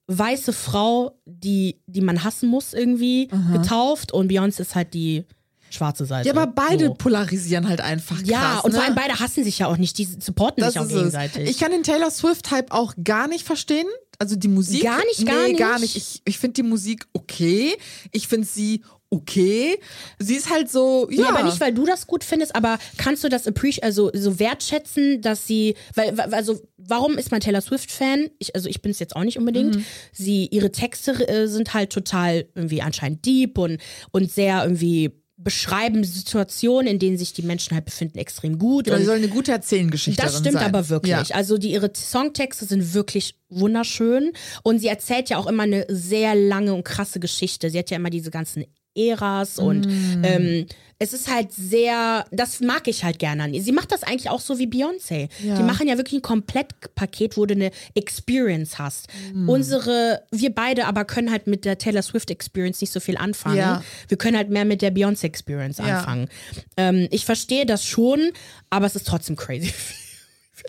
weiße Frau, die, die man hassen muss, irgendwie getauft. Und Beyoncé ist halt die schwarze Seite. ja, aber beide So. polarisieren halt einfach krass. Ja, und ne? vor allem beide hassen sich ja auch nicht. Die supporten Das sich auch ist es. gegenseitig. Ich kann den Taylor Swift-Hype auch gar nicht verstehen. Also die Musik. Gar nicht, gar nee, nicht? gar nicht. Ich, ich finde die Musik okay. Ich finde sie okay. Sie ist halt so, ja. Ja, aber nicht, weil du das gut findest, aber kannst du das appreciate, also so wertschätzen, dass sie, weil, also warum ist man Taylor Swift Fan? Ich, also ich bin es jetzt auch nicht unbedingt. Mhm. Sie, ihre Texte äh, sind halt total irgendwie anscheinend deep und, und sehr irgendwie beschreiben Situationen, in denen sich die Menschen halt befinden, extrem gut. Genau, und sie soll eine gute Erzählengeschichte das stimmt sein. aber wirklich. Ja. Also die, ihre Songtexte sind wirklich wunderschön und sie erzählt ja auch immer eine sehr lange und krasse Geschichte. Sie hat ja immer diese ganzen Äras und Mm. ähm, es ist halt sehr, das mag ich halt gerne an ihr. Sie macht das eigentlich auch so wie Beyoncé. Ja. Die machen ja wirklich ein Komplettpaket, wo du eine Experience hast. Mm. Unsere, wir beide aber können halt mit der Taylor Swift Experience nicht so viel anfangen. Ja. Wir können halt mehr mit der Beyoncé Experience Ja. anfangen. Ähm, ich verstehe das schon, aber es ist trotzdem crazy.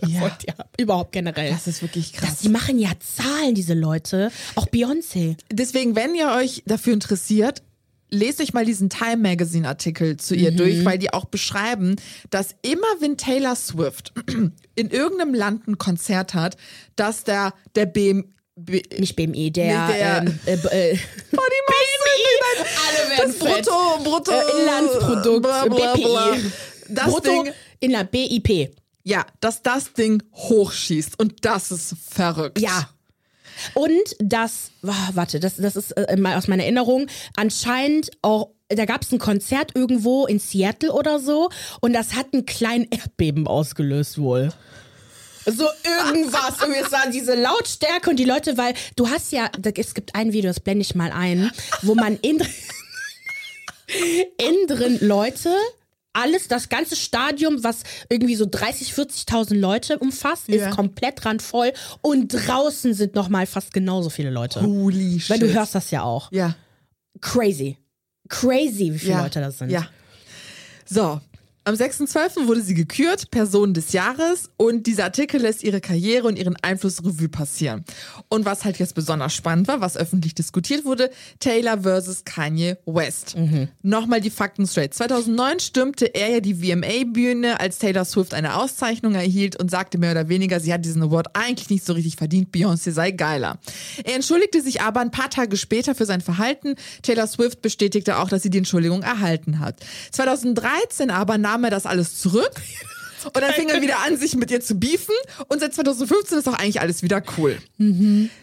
Ja, überhaupt generell. Das ist wirklich krass. Das, die machen ja Zahlen, diese Leute. Auch Beyoncé. Deswegen, wenn ihr euch dafür interessiert, lest euch mal diesen Time Magazine Artikel zu ihr Mhm. durch, weil die auch beschreiben, dass immer wenn Taylor Swift in irgendeinem Land ein Konzert hat, dass der, der BM, B, Nicht BMI, der. Nee, der- ähm, äh, äh, BMI, Alle werden das fett. Brutto, Brutto, Äh, Inlandsprodukt, bla, bla, bla. BPI. Das Brutto Ding, in der BIP. ja, dass das Ding hochschießt und das ist verrückt. Ja. Und das, wa- warte, das, das ist äh, mal aus meiner Erinnerung, anscheinend auch, da gab es ein Konzert irgendwo in Seattle oder so und das hat einen kleinen Erdbeben ausgelöst wohl. So irgendwas. Und es war diese Lautstärke und die Leute, weil du hast ja, es gibt ein Video, das blende ich mal ein, wo man in, innen drin Leute, alles, das ganze Stadium, was irgendwie so 30, 40.000 Leute umfasst, Ja. ist komplett randvoll und draußen sind nochmal fast genauso viele Leute. Holy shit. Weil du hörst das ja auch. Ja. Crazy. Crazy, wie viele ja. Leute das sind. Ja. So. Am 6.12. wurde sie gekürt, Person des Jahres, und dieser Artikel lässt ihre Karriere und ihren Einfluss Revue passieren. Und was halt jetzt besonders spannend war, was öffentlich diskutiert wurde, Taylor versus Kanye West. Nochmal die Fakten straight. 2009 stürmte er ja die VMA-Bühne, als Taylor Swift eine Auszeichnung erhielt und sagte mehr oder weniger, sie hat diesen Award eigentlich nicht so richtig verdient, Beyoncé sei geiler. Er entschuldigte sich aber ein paar Tage später für sein Verhalten. Taylor Swift bestätigte auch, dass sie die Entschuldigung erhalten hat. 2013 aber nahm er das alles zurück. Und dann fing er wieder an, sich mit ihr zu beefen. Und seit 2015 ist auch eigentlich alles wieder cool.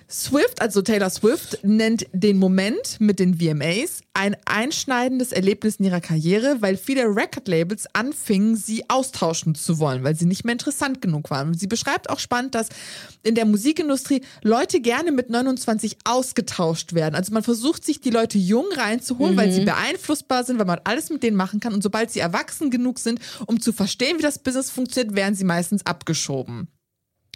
Swift, also Taylor Swift, nennt den Moment mit den VMAs ein einschneidendes Erlebnis in ihrer Karriere, weil viele Record-Labels anfingen, sie austauschen zu wollen, weil sie nicht mehr interessant genug waren. Und sie beschreibt auch spannend, dass in der Musikindustrie Leute gerne mit 29 ausgetauscht werden. Also man versucht sich die Leute jung reinzuholen, weil sie beeinflussbar sind, weil man alles mit denen machen kann. Und sobald sie erwachsen genug sind, um zu verstehen, wie das Business funktioniert, werden sie meistens abgeschoben.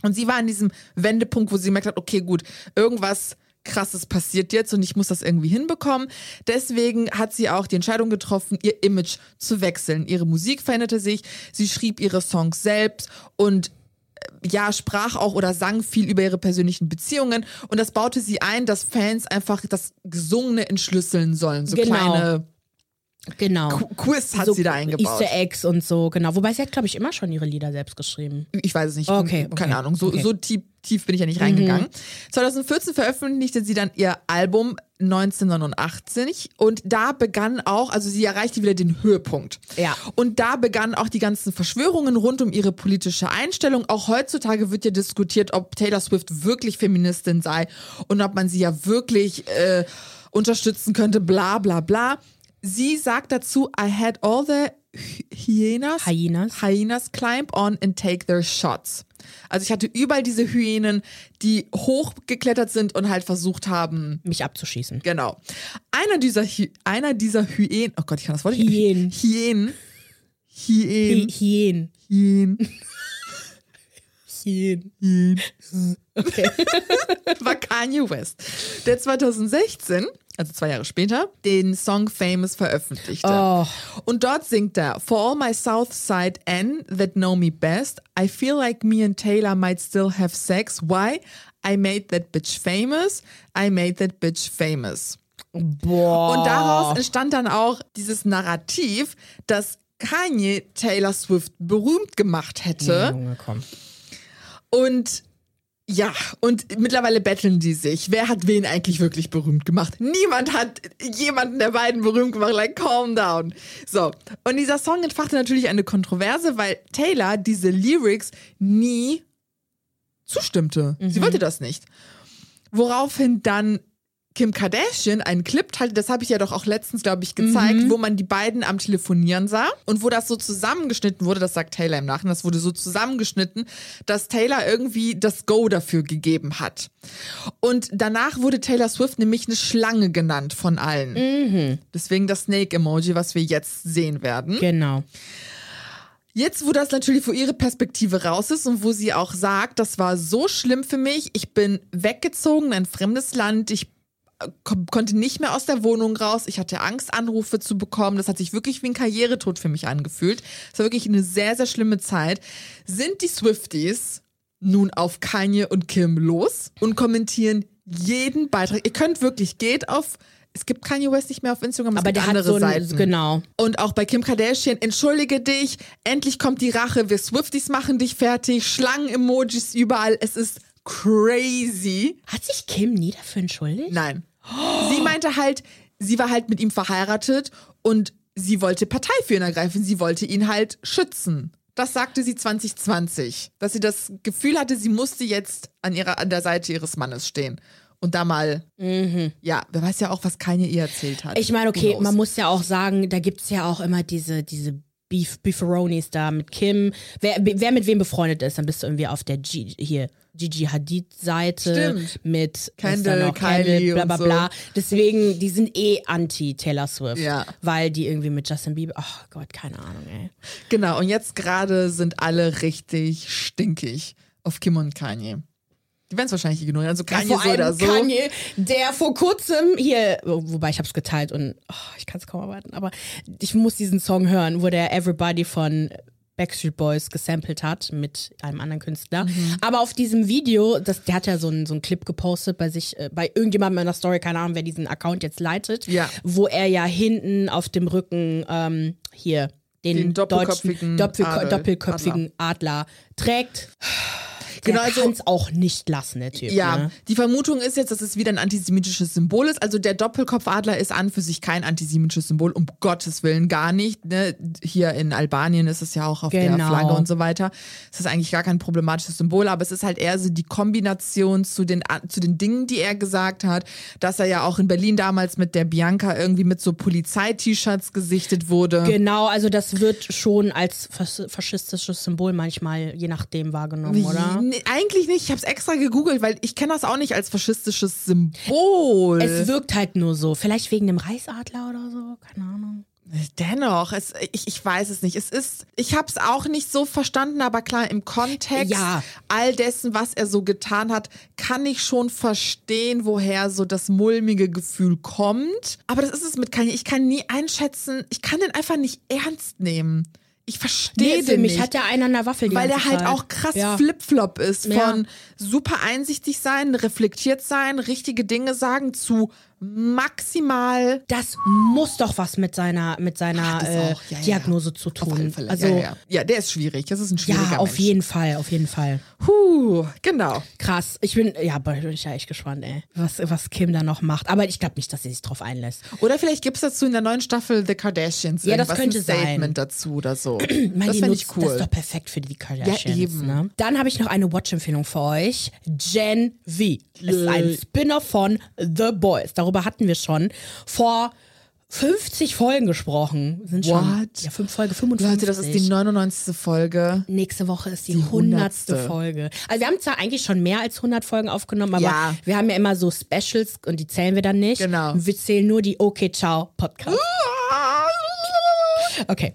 Und sie war an diesem Wendepunkt, wo sie gemerkt hat, okay, gut, irgendwas krasses passiert jetzt und ich muss das irgendwie hinbekommen. Deswegen hat sie auch die Entscheidung getroffen, ihr Image zu wechseln. Ihre Musik veränderte sich, sie schrieb ihre Songs selbst und äh, ja, sprach auch oder sang viel über ihre persönlichen Beziehungen und das baute sie ein, dass Fans einfach das Gesungene entschlüsseln sollen. So Genau. kleine Genau. Qu- Quiz hat so sie da eingebaut. Easter Eggs und so, genau. Wobei sie hat, glaube ich, immer schon ihre Lieder selbst geschrieben. Ich weiß es nicht. Okay, Keine okay, Ahnung. So, okay. Mhm. so tief, tief bin ich ja nicht reingegangen. 2014 veröffentlichte sie dann ihr Album 1989 und da begann auch, also sie erreichte wieder den Höhepunkt. Ja. Und da begannen auch die ganzen Verschwörungen rund um ihre politische Einstellung. Auch heutzutage wird ja diskutiert, ob Taylor Swift wirklich Feministin sei und ob man sie ja wirklich äh, unterstützen könnte, bla bla bla. Sie sagt dazu, I had all the Hyenas, Hyenas. Hyenas climb on and take their shots. Also ich hatte überall diese Hyänen, die hochgeklettert sind und halt versucht haben, Mich abzuschießen. genau. Einer dieser, Hy einer dieser Hyänen, oh Gott, ich kann das Wort nicht. Hyänen. Hyänen. Hyänen. Hien. Hyänen. Hien. Hyänen. Okay. war Kanye West, der 2016, also zwei Jahre später, den Song Famous veröffentlichte. Oh. Und dort singt er, For all my South Side N that know me best, I feel like me and Taylor might still have sex. Why? I made that bitch famous. I made that bitch famous. Boah. Und daraus entstand dann auch dieses Narrativ, dass Kanye Taylor Swift berühmt gemacht hätte. Junge, komm. Und ja, und mittlerweile betteln die sich. Wer hat wen eigentlich wirklich berühmt gemacht? Niemand hat jemanden der beiden berühmt gemacht. Like, calm down. So. Und dieser Song entfachte natürlich eine Kontroverse, weil Taylor diese Lyrics nie zustimmte. Sie wollte das nicht. Woraufhin dann Kim Kardashian einen Clip teilte, das habe ich ja doch auch letztens, glaube ich, gezeigt, wo man die beiden am Telefonieren sah und wo das so zusammengeschnitten wurde, das sagt Taylor im Nachhinein, das wurde so zusammengeschnitten, dass Taylor irgendwie das Go dafür gegeben hat. Und danach wurde Taylor Swift nämlich eine Schlange genannt von allen. Deswegen das Snake-Emoji, was wir jetzt sehen werden. Genau. Jetzt, wo das natürlich vor ihre Perspektive raus ist und wo sie auch sagt, das war so schlimm für mich, ich bin weggezogen in ein fremdes Land, ich konnte nicht mehr aus der Wohnung raus, ich hatte Angst, Anrufe zu bekommen, das hat sich wirklich wie ein Karrieretod für mich angefühlt. Es war wirklich eine sehr, sehr schlimme Zeit. Sind die Swifties nun auf Kanye und Kim los und kommentieren jeden Beitrag. Ihr könnt wirklich, geht auf, es gibt Kanye West nicht mehr auf Instagram, Aber der hat andere so ein, Seiten. genau. Und auch bei Kim Kardashian, entschuldige dich, endlich kommt die Rache, wir Swifties machen dich fertig, Schlangen-Emojis überall, es ist crazy. Hat sich Kim nie dafür entschuldigt? Nein. Sie meinte halt, sie war halt mit ihm verheiratet und sie wollte Partei für ihn ergreifen, sie wollte ihn halt schützen. Das sagte sie 2020, dass sie das Gefühl hatte, sie musste jetzt an, ihrer, an der Seite ihres Mannes stehen. Und da mal, ja, wer weiß ja auch, was Kanye ihr erzählt hat. Mhm. Ich meine, okay, man muss ja auch sagen, da gibt es ja auch immer diese, diese Beef, Beeferonis da mit Kim. Wer, wer mit wem befreundet ist, dann bist du irgendwie auf der G, hier Gigi Hadid-Seite mit Kendall? Kylie bla bla und so. bla. Deswegen, die sind eh anti-Taylor Swift. Ja. Weil die irgendwie mit Justin Bieber, ach Gott, keine Ahnung, ey. Genau, und jetzt gerade sind alle richtig stinkig auf Kim und Kanye. Die werden es wahrscheinlich ignorieren. Also Kanye Vor so oder so. Kanye, der vor kurzem hier, wobei ich hab's geteilt und oh, ich kann es kaum erwarten, aber ich muss diesen Song hören, wo der Everybody von Backstreet Boys gesampelt hat mit einem anderen Künstler. Mhm. Aber auf diesem Video, das, der hat ja so einen, so einen Clip gepostet bei sich, äh, bei irgendjemandem in der Story, keine Ahnung, wer diesen Account jetzt leitet, Ja. wo er ja hinten auf dem Rücken ähm, hier den, Den doppelköpfigen Adel- doppelköpfigen Adler, trägt. Der Genau, also- kann es auch nicht lassen, der Typ. Ja, ne? die Vermutung ist jetzt, dass es wieder ein antisemitisches Symbol ist. Also der Doppelkopfadler ist an für sich kein antisemitisches Symbol, um Gottes Willen gar nicht. Ne? Hier in Albanien ist es ja auch auf der Genau. Flagge und so weiter. Es ist eigentlich gar kein problematisches Symbol, aber es ist halt eher so die Kombination zu den, zu den Dingen, die er gesagt hat, dass er ja auch in Berlin damals mit der Bianca irgendwie mit so Polizei-T-Shirts gesichtet wurde. Genau, also das wird schon als fas faschistisches Symbol manchmal, je nachdem, wahrgenommen, oder? Nee, eigentlich nicht. Ich habe es extra gegoogelt, weil ich kenne das auch nicht als faschistisches Symbol. Es wirkt halt nur so. Vielleicht wegen dem Reichsadler oder so, keine Ahnung. Dennoch, es, ich, ich weiß es nicht. Es ist, ich habe es auch nicht so verstanden, aber klar, im Kontext Ja. all dessen, was er so getan hat, kann ich schon verstehen, woher so das mulmige Gefühl kommt. Aber das ist es mit Kanye. Ich kann nie einschätzen, ich kann den einfach nicht ernst nehmen. Ich verstehe Nee, den mich nicht. hat der einen an der Waffel weil ganze er halt Zeit. auch krass ja. Flipflop ist Ja. von super einsichtig sein, reflektiert sein, richtige Dinge sagen zu maximal Das muss doch was mit seiner, mit seiner das äh, ja, ja. Diagnose zu auf alle tun. Also ja, ja, ja. ja, der ist schwierig. Das ist ein schwieriger ja, auf Mensch. jeden Fall, auf jeden Fall. Puh, genau. Krass. Ich bin, ja, bin ich ja echt gespannt, ey, was, was Kim da noch macht. Aber ich glaube nicht, dass sie sich drauf einlässt. Oder vielleicht gibt es dazu in der neuen Staffel The Kardashians Ja, das könnte ein sein. Statement dazu oder so. Meine, das finde ich Das cool. ist doch perfekt für die Kardashians. eben. Ne? Dann habe ich noch eine Watch-Empfehlung für euch. Gen V. Es ist ein Spin-off von The Boys. Darüber hatten wir schon vor 50 Folgen gesprochen. Sind schon, What? Ja, fünf Folge 55. Leute, das ist die 99. Folge. Nächste Woche ist die, Die 100. hundertste. Folge. Also wir haben zwar eigentlich schon mehr als 100 Folgen aufgenommen, aber Ja. wir haben ja immer so Specials und die zählen wir dann nicht. Genau. Wir zählen nur die Okay Ciao Podcast. Okay,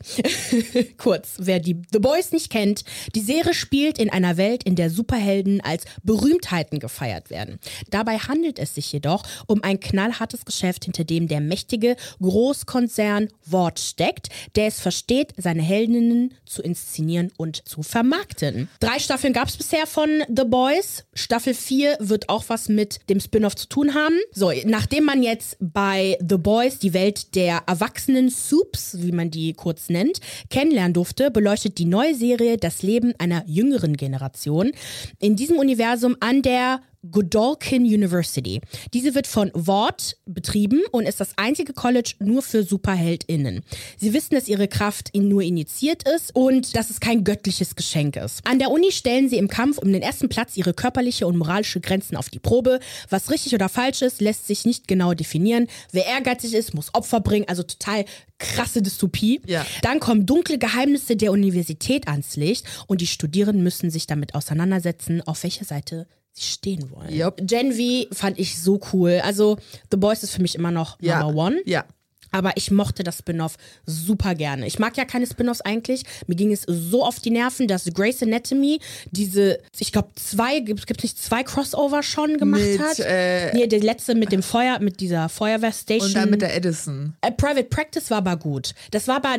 kurz, wer die The Boys nicht kennt, die Serie spielt in einer Welt, in der Superhelden als Berühmtheiten gefeiert werden. Dabei handelt es sich jedoch um ein knallhartes Geschäft, hinter dem der mächtige Großkonzern Wort steckt, der es versteht, seine Heldinnen zu inszenieren und zu vermarkten. Drei Staffeln gab es bisher von The Boys. Staffel 4 wird auch was mit dem Spin-off zu tun haben. So, nachdem man jetzt bei The Boys die Welt der erwachsenen Soups, wie man die kurz nennt, kennenlernen durfte, beleuchtet die neue Serie das Leben einer jüngeren Generation. In diesem Universum an der Godolphin University. Diese wird von Wort betrieben und ist das einzige College nur für SuperheldInnen. Sie wissen, dass ihre Kraft nur initiiert ist und dass es kein göttliches Geschenk ist. An der Uni stellen sie im Kampf um den ersten Platz ihre körperliche und moralische Grenzen auf die Probe. Was richtig oder falsch ist, lässt sich nicht genau definieren. Wer ehrgeizig ist, muss Opfer bringen. Also total krasse Dystopie. Ja. Dann kommen dunkle Geheimnisse der Universität ans Licht und die Studierenden müssen sich damit auseinandersetzen, auf welche Seite stehen wollen. Yup. Gen V fand ich so cool. Also The Boys ist für mich immer noch Ja. Number One. Ja. Aber ich mochte das Spin-off super gerne. Ich mag ja keine Spin-offs eigentlich. Mir ging es so auf die Nerven, dass Grey's Anatomy diese, ich glaube, zwei, gibt es nicht zwei Crossover schon gemacht Mit, hat? äh, nee, der letzte mit dem Feuer, mit dieser Feuerwehrstation. Und dann mit der Edison. Äh, Private Practice war aber gut. Das war aber,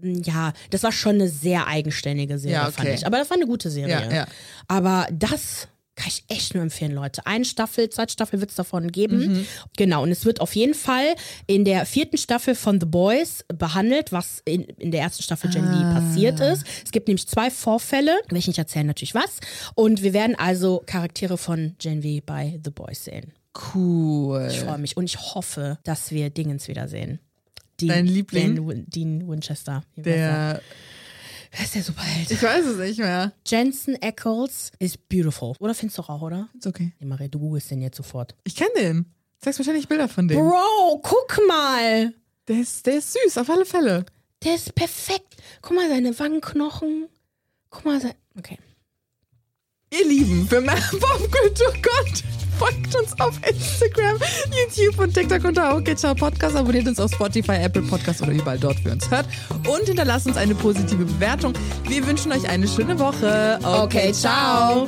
mh, ja, das war schon eine sehr eigenständige Serie, Ja, fand okay. ich. Aber das war eine gute Serie. Ja, ja. Aber das kann ich echt nur empfehlen, Leute. Eine Staffel, zweite Staffel wird es davon geben. Mhm. Genau, und es wird auf jeden Fall in der vierten Staffel von The Boys behandelt, was in, in der ersten Staffel Gen V Ah. passiert ist. Es gibt nämlich zwei Vorfälle, welche ich erzähle natürlich was. Und wir werden also Charaktere von Gen V bei The Boys sehen. Cool. Ich freue mich und ich hoffe, dass wir Dingens wiedersehen. Dean, Dein Liebling? Win- Dean Winchester. Er? Der. Wer ist der Superheld? Ich weiß es nicht mehr. Jensen Ackles ist beautiful. Oder findest du auch, oder? Ist okay. Nee, Marie, du googelst den jetzt sofort. Ich kenne den. Zeigst wahrscheinlich Bilder von dem. Bro, guck mal. Der ist, der ist süß, auf alle Fälle. Der ist perfekt. Guck mal, seine Wangenknochen. Guck mal, sein. Okay. Ihr Lieben, für mehr Popkultur-Content folgt uns auf Instagram, YouTube und TikTok unter OK Ciao Podcast. Abonniert uns auf Spotify, Apple Podcast oder überall dort, wo ihr uns hört. Und hinterlasst uns eine positive Bewertung. Wir wünschen euch eine schöne Woche. Okay, ciao.